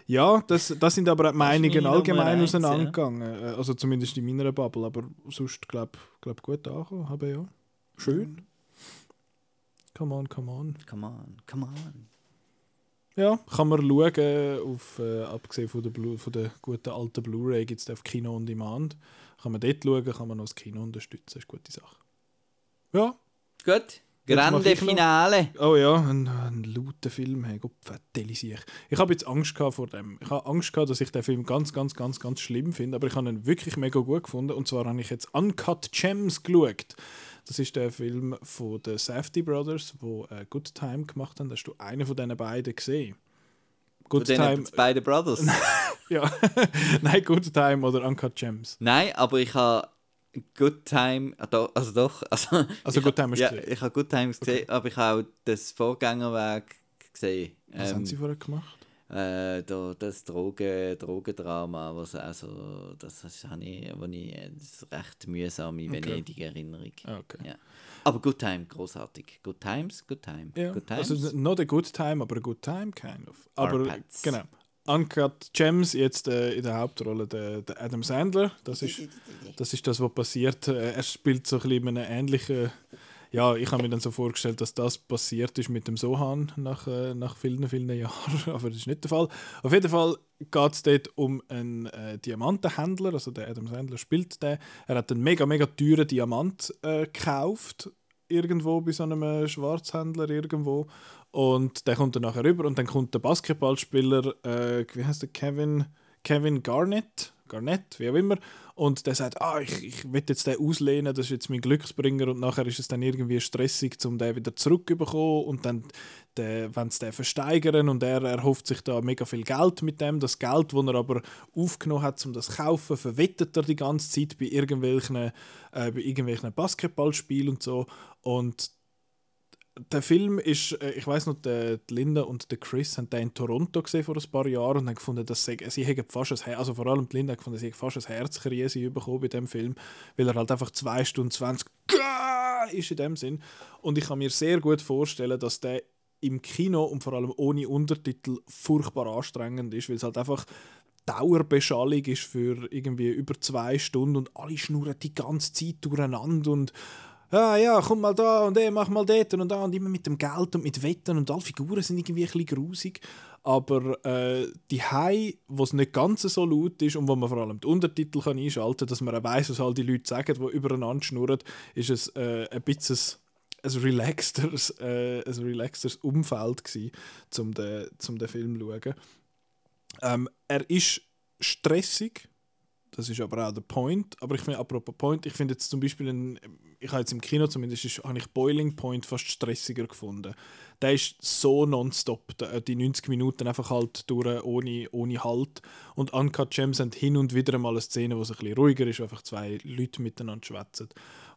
ja, das, das sind aber die Meinungen allgemein auseinandergegangen. Äh, Also zumindest in meiner Bubble. Aber sonst, glaube ich, glaub, gut angekommen. Aber ja, schön. Come on, come on. come on, come on. Ja, kann man schauen, auf, äh, abgesehen von der, Blu von der guten alten Blu-ray gibt es auf Kino on Demand. Kann man dort schauen, kann man noch das Kino unterstützen, das ist eine gute Sache. Ja, Gut, grande ich noch. Finale. oh ja, ein, ein lauter Film, hey, Gott, sich. Ich habe jetzt Angst gehabt vor dem. Ich habe Angst gehabt, dass ich den Film ganz, ganz, ganz, ganz schlimm finde, aber ich habe ihn wirklich mega gut gefunden. Und zwar habe ich jetzt Uncut Gems geschaut. Das ist der Film von den Safety Brothers, wo äh, Good Time gemacht haben. Hast du einen von diesen beiden gesehen? Von Good denen Time, beide Brothers. Ja, nein, Good Time oder Uncut Gems. Nein, aber ich habe Good Time, ah, also doch. Also, Also Good Time hast Ja, gesehen? ich habe Good Times gesehen, aber ich habe auch das Vorgängerwerk gesehen. Was haben Ähm, sie vorher gemacht? äh, da, das Drogen, Drogendrama, was also, das ist- habe ich, wo ich äh, das ist recht mühsame Okay. Venedig-Erinnerung. Ah, okay. Ja. Aber Good Time, großartig. Good Times, Good Time. Ja, Good Times. also not a good time, aber a good time, kind of. Aber Arpads. genau. Uncut Gems, jetzt äh, in der Hauptrolle der, der Adam Sandler. Das ist, das ist das, was passiert. Äh, er spielt so ein bisschen in einem ähnlichen. Ja, ich habe mir dann so vorgestellt, dass das passiert ist mit dem Sohan nach, äh, nach vielen, vielen Jahren, aber das ist nicht der Fall. Auf jeden Fall geht es dort um einen äh, Diamantenhändler, also der Adam Sandler spielt den. Er hat einen mega, mega teuren Diamant äh, gekauft, irgendwo bei so einem äh, Schwarzhändler irgendwo. Und der kommt dann nachher rüber und dann kommt der Basketballspieler, äh, wie heißt der, Kevin, Kevin Garnett, Garnett, wie auch immer, und der sagt, ah, ich, ich will jetzt den auslehnen, das ist jetzt mein Glücksbringer. Und nachher ist es dann irgendwie stressig, um den wieder zurückzubekommen. Und dann wenn sie den versteigern und er erhofft sich da mega viel Geld mit dem, das Geld, das er aber aufgenommen hat, um das zu kaufen, verwettet er die ganze Zeit bei irgendwelchen, äh, bei irgendwelchen Basketballspielen und so. Und der Film ist, äh, ich weiß noch, die Linda und der Chris haben den in Toronto gesehen vor ein paar Jahren und haben gefunden, dass sie, sie hätten fast ein, Her- also vor allem die Linda hat gefunden, sie hätten fast ein Herzkrise bekommen bei dem Film, weil er halt einfach 2 Stunden 20 ist in dem Sinn. Und ich kann mir sehr gut vorstellen, dass der im Kino und vor allem ohne Untertitel furchtbar anstrengend ist, weil es halt einfach Dauerbeschallung ist für irgendwie über zwei Stunden und alle schnurren die ganze Zeit durcheinander und ah, ja, komm mal da und ey, mach mal dort und da und immer mit dem Geld und mit Wetten und alle Figuren sind irgendwie ein bisschen grusig. Aber äh, die Hai, wo es nicht ganz so laut ist und wo man vor allem die Untertitel kann einschalten kann, dass man weiss, was halt die Leute sagen, die übereinander schnurren, ist es äh, ein bisschen ein relaxteres, äh, ein relaxteres Umfeld gewesen, um den, um den Film zu schauen. Ähm, er ist stressig, das ist aber auch der Point. Aber ich finde, apropos Point, ich finde jetzt zum Beispiel, ein, ich habe jetzt im Kino zumindest, habe ich Boiling Point fast stressiger gefunden. Der ist so nonstop, der- die 90 Minuten einfach halt durch, ohne, ohne Halt. Und Uncut Gems haben hin und wieder mal eine Szene, wo es ein bisschen ruhiger ist, wo einfach zwei Leute miteinander schwätzen,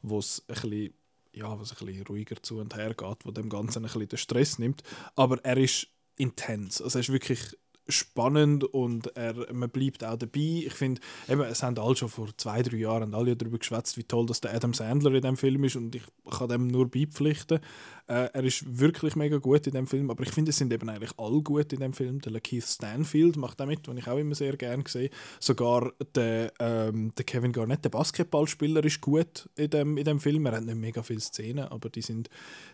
wo es ein bisschen ja, was ein bisschen ruhiger zu und her geht, wo dem Ganzen ein bisschen den Stress nimmt. Aber er ist intens. Also er ist wirklich spannend und er, man bleibt auch dabei. Ich finde, es haben alle schon vor zwei, drei Jahren alle darüber geschwätzt, wie toll dass der Adam Sandler in dem Film ist und ich kann dem nur beipflichten. Äh, er ist wirklich mega gut in dem Film, aber ich finde, es sind eben eigentlich alle gut in dem Film. Der Lakeith Stanfield macht da mit, den ich auch immer sehr gerne sehe. Sogar der, ähm, der Kevin Garnett, der Basketballspieler, ist gut in dem, in dem Film. Er hat nicht mega viele Szenen, aber die sind,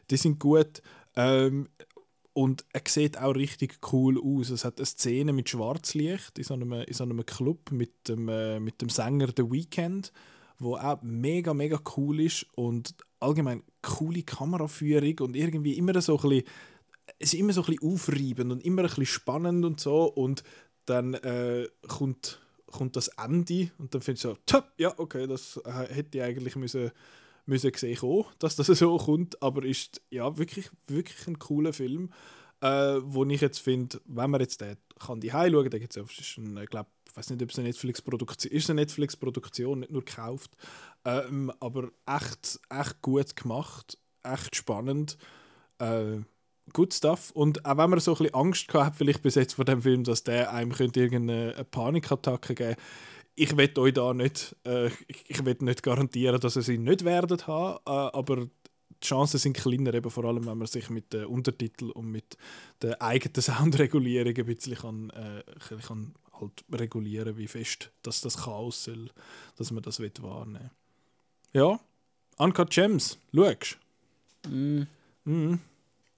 die sind gut. Ähm, und er sieht auch richtig cool aus. Es hat eine Szene mit Schwarzlicht in so einem, in so einem Club mit dem, äh, mit dem Sänger The Weeknd, wo auch mega, mega cool ist und allgemein coole Kameraführung und irgendwie immer so ein bisschen, es ist immer so ein bisschen aufreibend und immer ein bisschen spannend und so und dann äh, kommt, kommt das Ende und dann findest du so, "Tja, ja, okay, das äh, hätte ich eigentlich müssen müssen gesehen kommen, dass das so kommt, aber ist ja wirklich, wirklich ein cooler Film, äh, wo ich jetzt finde, wenn man jetzt den kann die schauen, da gibt's ja, es ist ein, ich glaube, ich weiß nicht, ob es eine Netflix-Produktion ist, eine Netflix-Produktion, nicht nur gekauft, ähm, aber echt, echt gut gemacht, echt spannend, äh, gut Stuff. Und auch wenn man so ein bisschen Angst gehabt hat, vielleicht bis jetzt vor dem Film, dass der einem könnte irgendeine eine Panikattacke geben ich will euch da nicht, äh, ich, will nicht garantieren, dass ihr sie nicht werden haben, äh, aber die Chancen sind kleiner, eben vor allem, wenn man sich mit den Untertiteln und mit der eigenen Soundregulierung ein bisschen kann, äh, kann halt regulieren, wie fest dass das Chaos soll, dass man das will wahrnehmen. Ja, Uncut Gems, schaust. Mm, Mhm.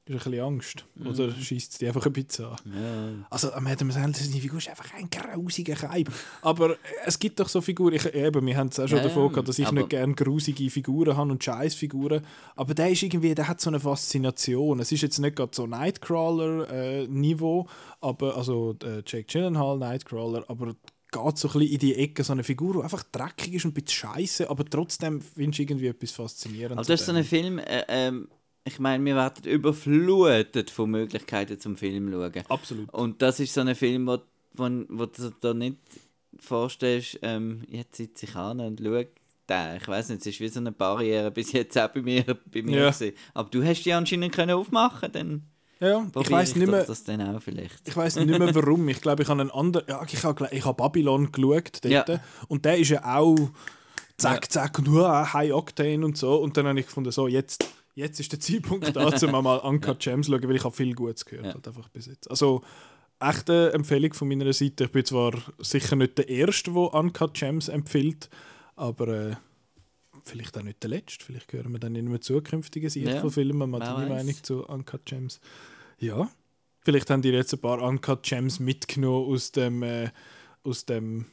Ist ein bisschen Angst. Oder schießt es dich einfach ein bisschen an? ja. Also am Adam Sandler seine Figur ist einfach ein grausiger Keib. Aber äh, es gibt doch so Figuren, ich, eben, wir haben es auch schon Ja, davon gehabt, dass ich nicht gerne grusige Figuren habe und Scheißfiguren. Aber der ist irgendwie, der hat so eine Faszination. Es ist jetzt nicht gerade so Nightcrawler-Niveau, aber also äh, Jake Gyllenhaal Nightcrawler, aber geht so ein bisschen in die Ecke, so eine Figur, die einfach dreckig ist und ein bisschen scheiße, aber trotzdem findest du irgendwie etwas faszinierend. Also das ist so ein Film, äh, ähm, ich meine, wir werden überflutet von Möglichkeiten zum Film schauen. Absolut. Und das ist so ein Film, wo, wo, wo du dir nicht vorstellst, ähm, jetzt sitze ich an und schaue den. Ich weiß nicht, es ist wie so eine Barriere bis jetzt auch bei mir, bei mir Ja. gewesen. Aber du hast die anscheinend können aufmachen dann Ja, ich weiß nicht mehr. das dann auch vielleicht. Ich weiß nicht mehr warum. Ich glaube, ich habe einen anderen. Ja, ich habe ich habe Babylon geschaut dort. Ja. Und der ist ja auch zack, zack und uh, High Octane und so. Und dann habe ich gefunden, so jetzt, jetzt ist der Zeitpunkt da, um mal Uncut Gems zu schauen, weil ich habe viel Gutes gehört Ja. halt einfach bis jetzt. Also echte Empfehlung von meiner Seite. Ich bin zwar sicher nicht der Erste, der Uncut Gems empfiehlt, aber äh, vielleicht auch nicht der Letzte. Vielleicht hören wir dann in einem zukünftigen Sicht Ja, von Filmen mal wer deine weiß. Meinung zu Uncut Gems. Ja, vielleicht haben die jetzt ein paar Uncut Gems mitgenommen aus dem, äh, aus dem,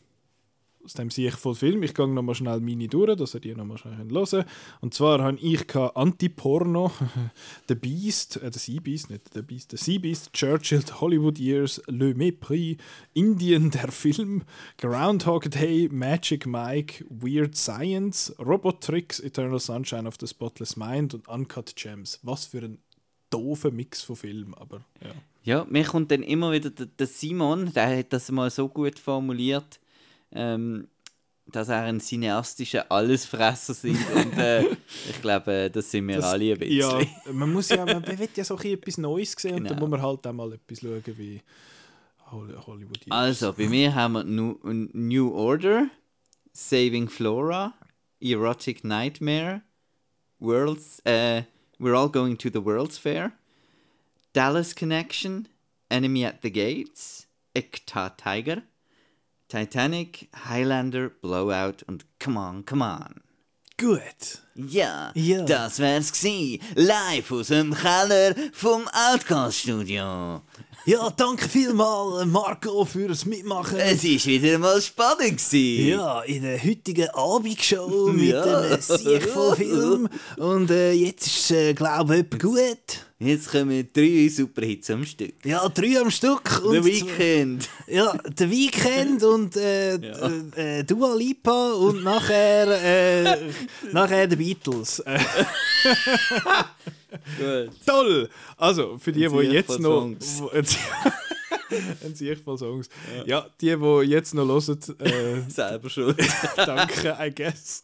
aus dem Sicht von Film. Ich gehe nochmal schnell meine durch, dass ihr die nochmal schnell hören könnt. Und zwar habe ich Anti-Porno, The Beast, äh, der Sea Beast, nicht The Beast, The Sea Beast, Churchill, The Hollywood Years, Le Mépris, Indien, der Film, Groundhog Day, Magic Mike, Weird Science, Robot Tricks, Eternal Sunshine of the Spotless Mind und Uncut Gems. Was für ein doofer Mix von Filmen, aber ja. Ja, mir kommt dann immer wieder der, der Simon, der hat das mal so gut formuliert, ähm, dass er ein cineastischer Allesfresser sind und äh, ich glaube, das sind wir Das- alle ein bisschen. Ja, man muss ja, man will ja so ein bisschen etwas Neues sehen und dann Genau. muss man halt auch mal etwas schauen wie Hol- Hollywood Years. Also, bei mir haben wir Nu- New Order, Saving Flora, Erotic Nightmare, Worlds, äh, We're All Going to the World's Fair, Dallas Connection, Enemy at the Gates, Ekta Tiger, Titanic, Highlander, Blowout und Come On, Come On. Gut. Ja, Ja. das wär's gsi. Live aus dem Keller vom Outcast-Studio. Ja, danke vielmals, Marco, fürs Mitmachen. Es ist wieder mal spannend ja, in der heutigen Abendshow mit Ja. dem Sieg von Film. Und äh, jetzt ist, äh, glaube ich, gut. Jetzt kommen drei Superhits am Stück. Ja, drei am Stück. Und The Weekend. Ja, der Weekend und äh, äh, äh, Dua Lipa und nachher, äh, nachher die Beatles. Gut. toll! Also, für die, die jetzt von noch. Ein Sieg voll Songs. Ja, die, die jetzt noch hören, äh, Selber schon. danke, I guess.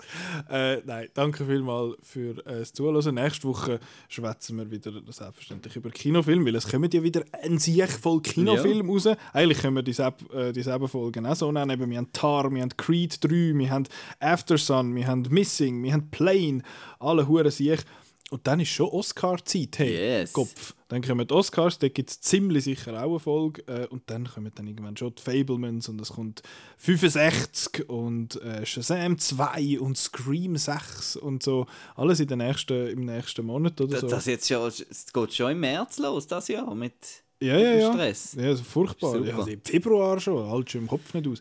Äh, nein, danke vielmals für äh, das Zuhören. Nächste Woche schwätzen wir wieder selbstverständlich über Kinofilm, weil es kommen ja wieder ein Sieg voll Kinofilm raus. Eigentlich können wir dieselbe, äh, Folgen auch so nennen. Eben, Wir haben Tar, wir haben Creed 3, wir haben Aftersun, wir haben Missing, wir haben Plane, alle hure Sieg. Und dann ist schon Oscar-Zeit, hey, Yes. Kopf. Dann kommen die Oscars, da gibt es ziemlich sicher auch eine Folge. Äh, und dann kommen dann irgendwann schon die Fablemans und es kommt 65 und äh, Shazam 2 und Scream 6 und so. Alles in den nächsten, im nächsten Monat oder Das, so. das jetzt schon, es geht schon im März los, das Jahr, mit ja, ja, ja. Stress. Ja, also furchtbar. Super. Ja, also Im Februar schon, halt schon im Kopf nicht aus.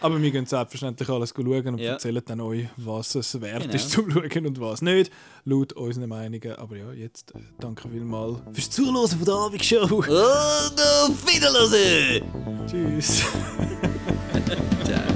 Aber wir gehen selbstverständlich alles schauen und Ja. erzählen dann euch, was es wert Genau. ist zum Schauen und was nicht, laut unseren Meinungen. Aber ja, jetzt äh, danke vielmals fürs Zuhören von der Abendshow. Und auf Wiedersehen! Tschüss. Ciao.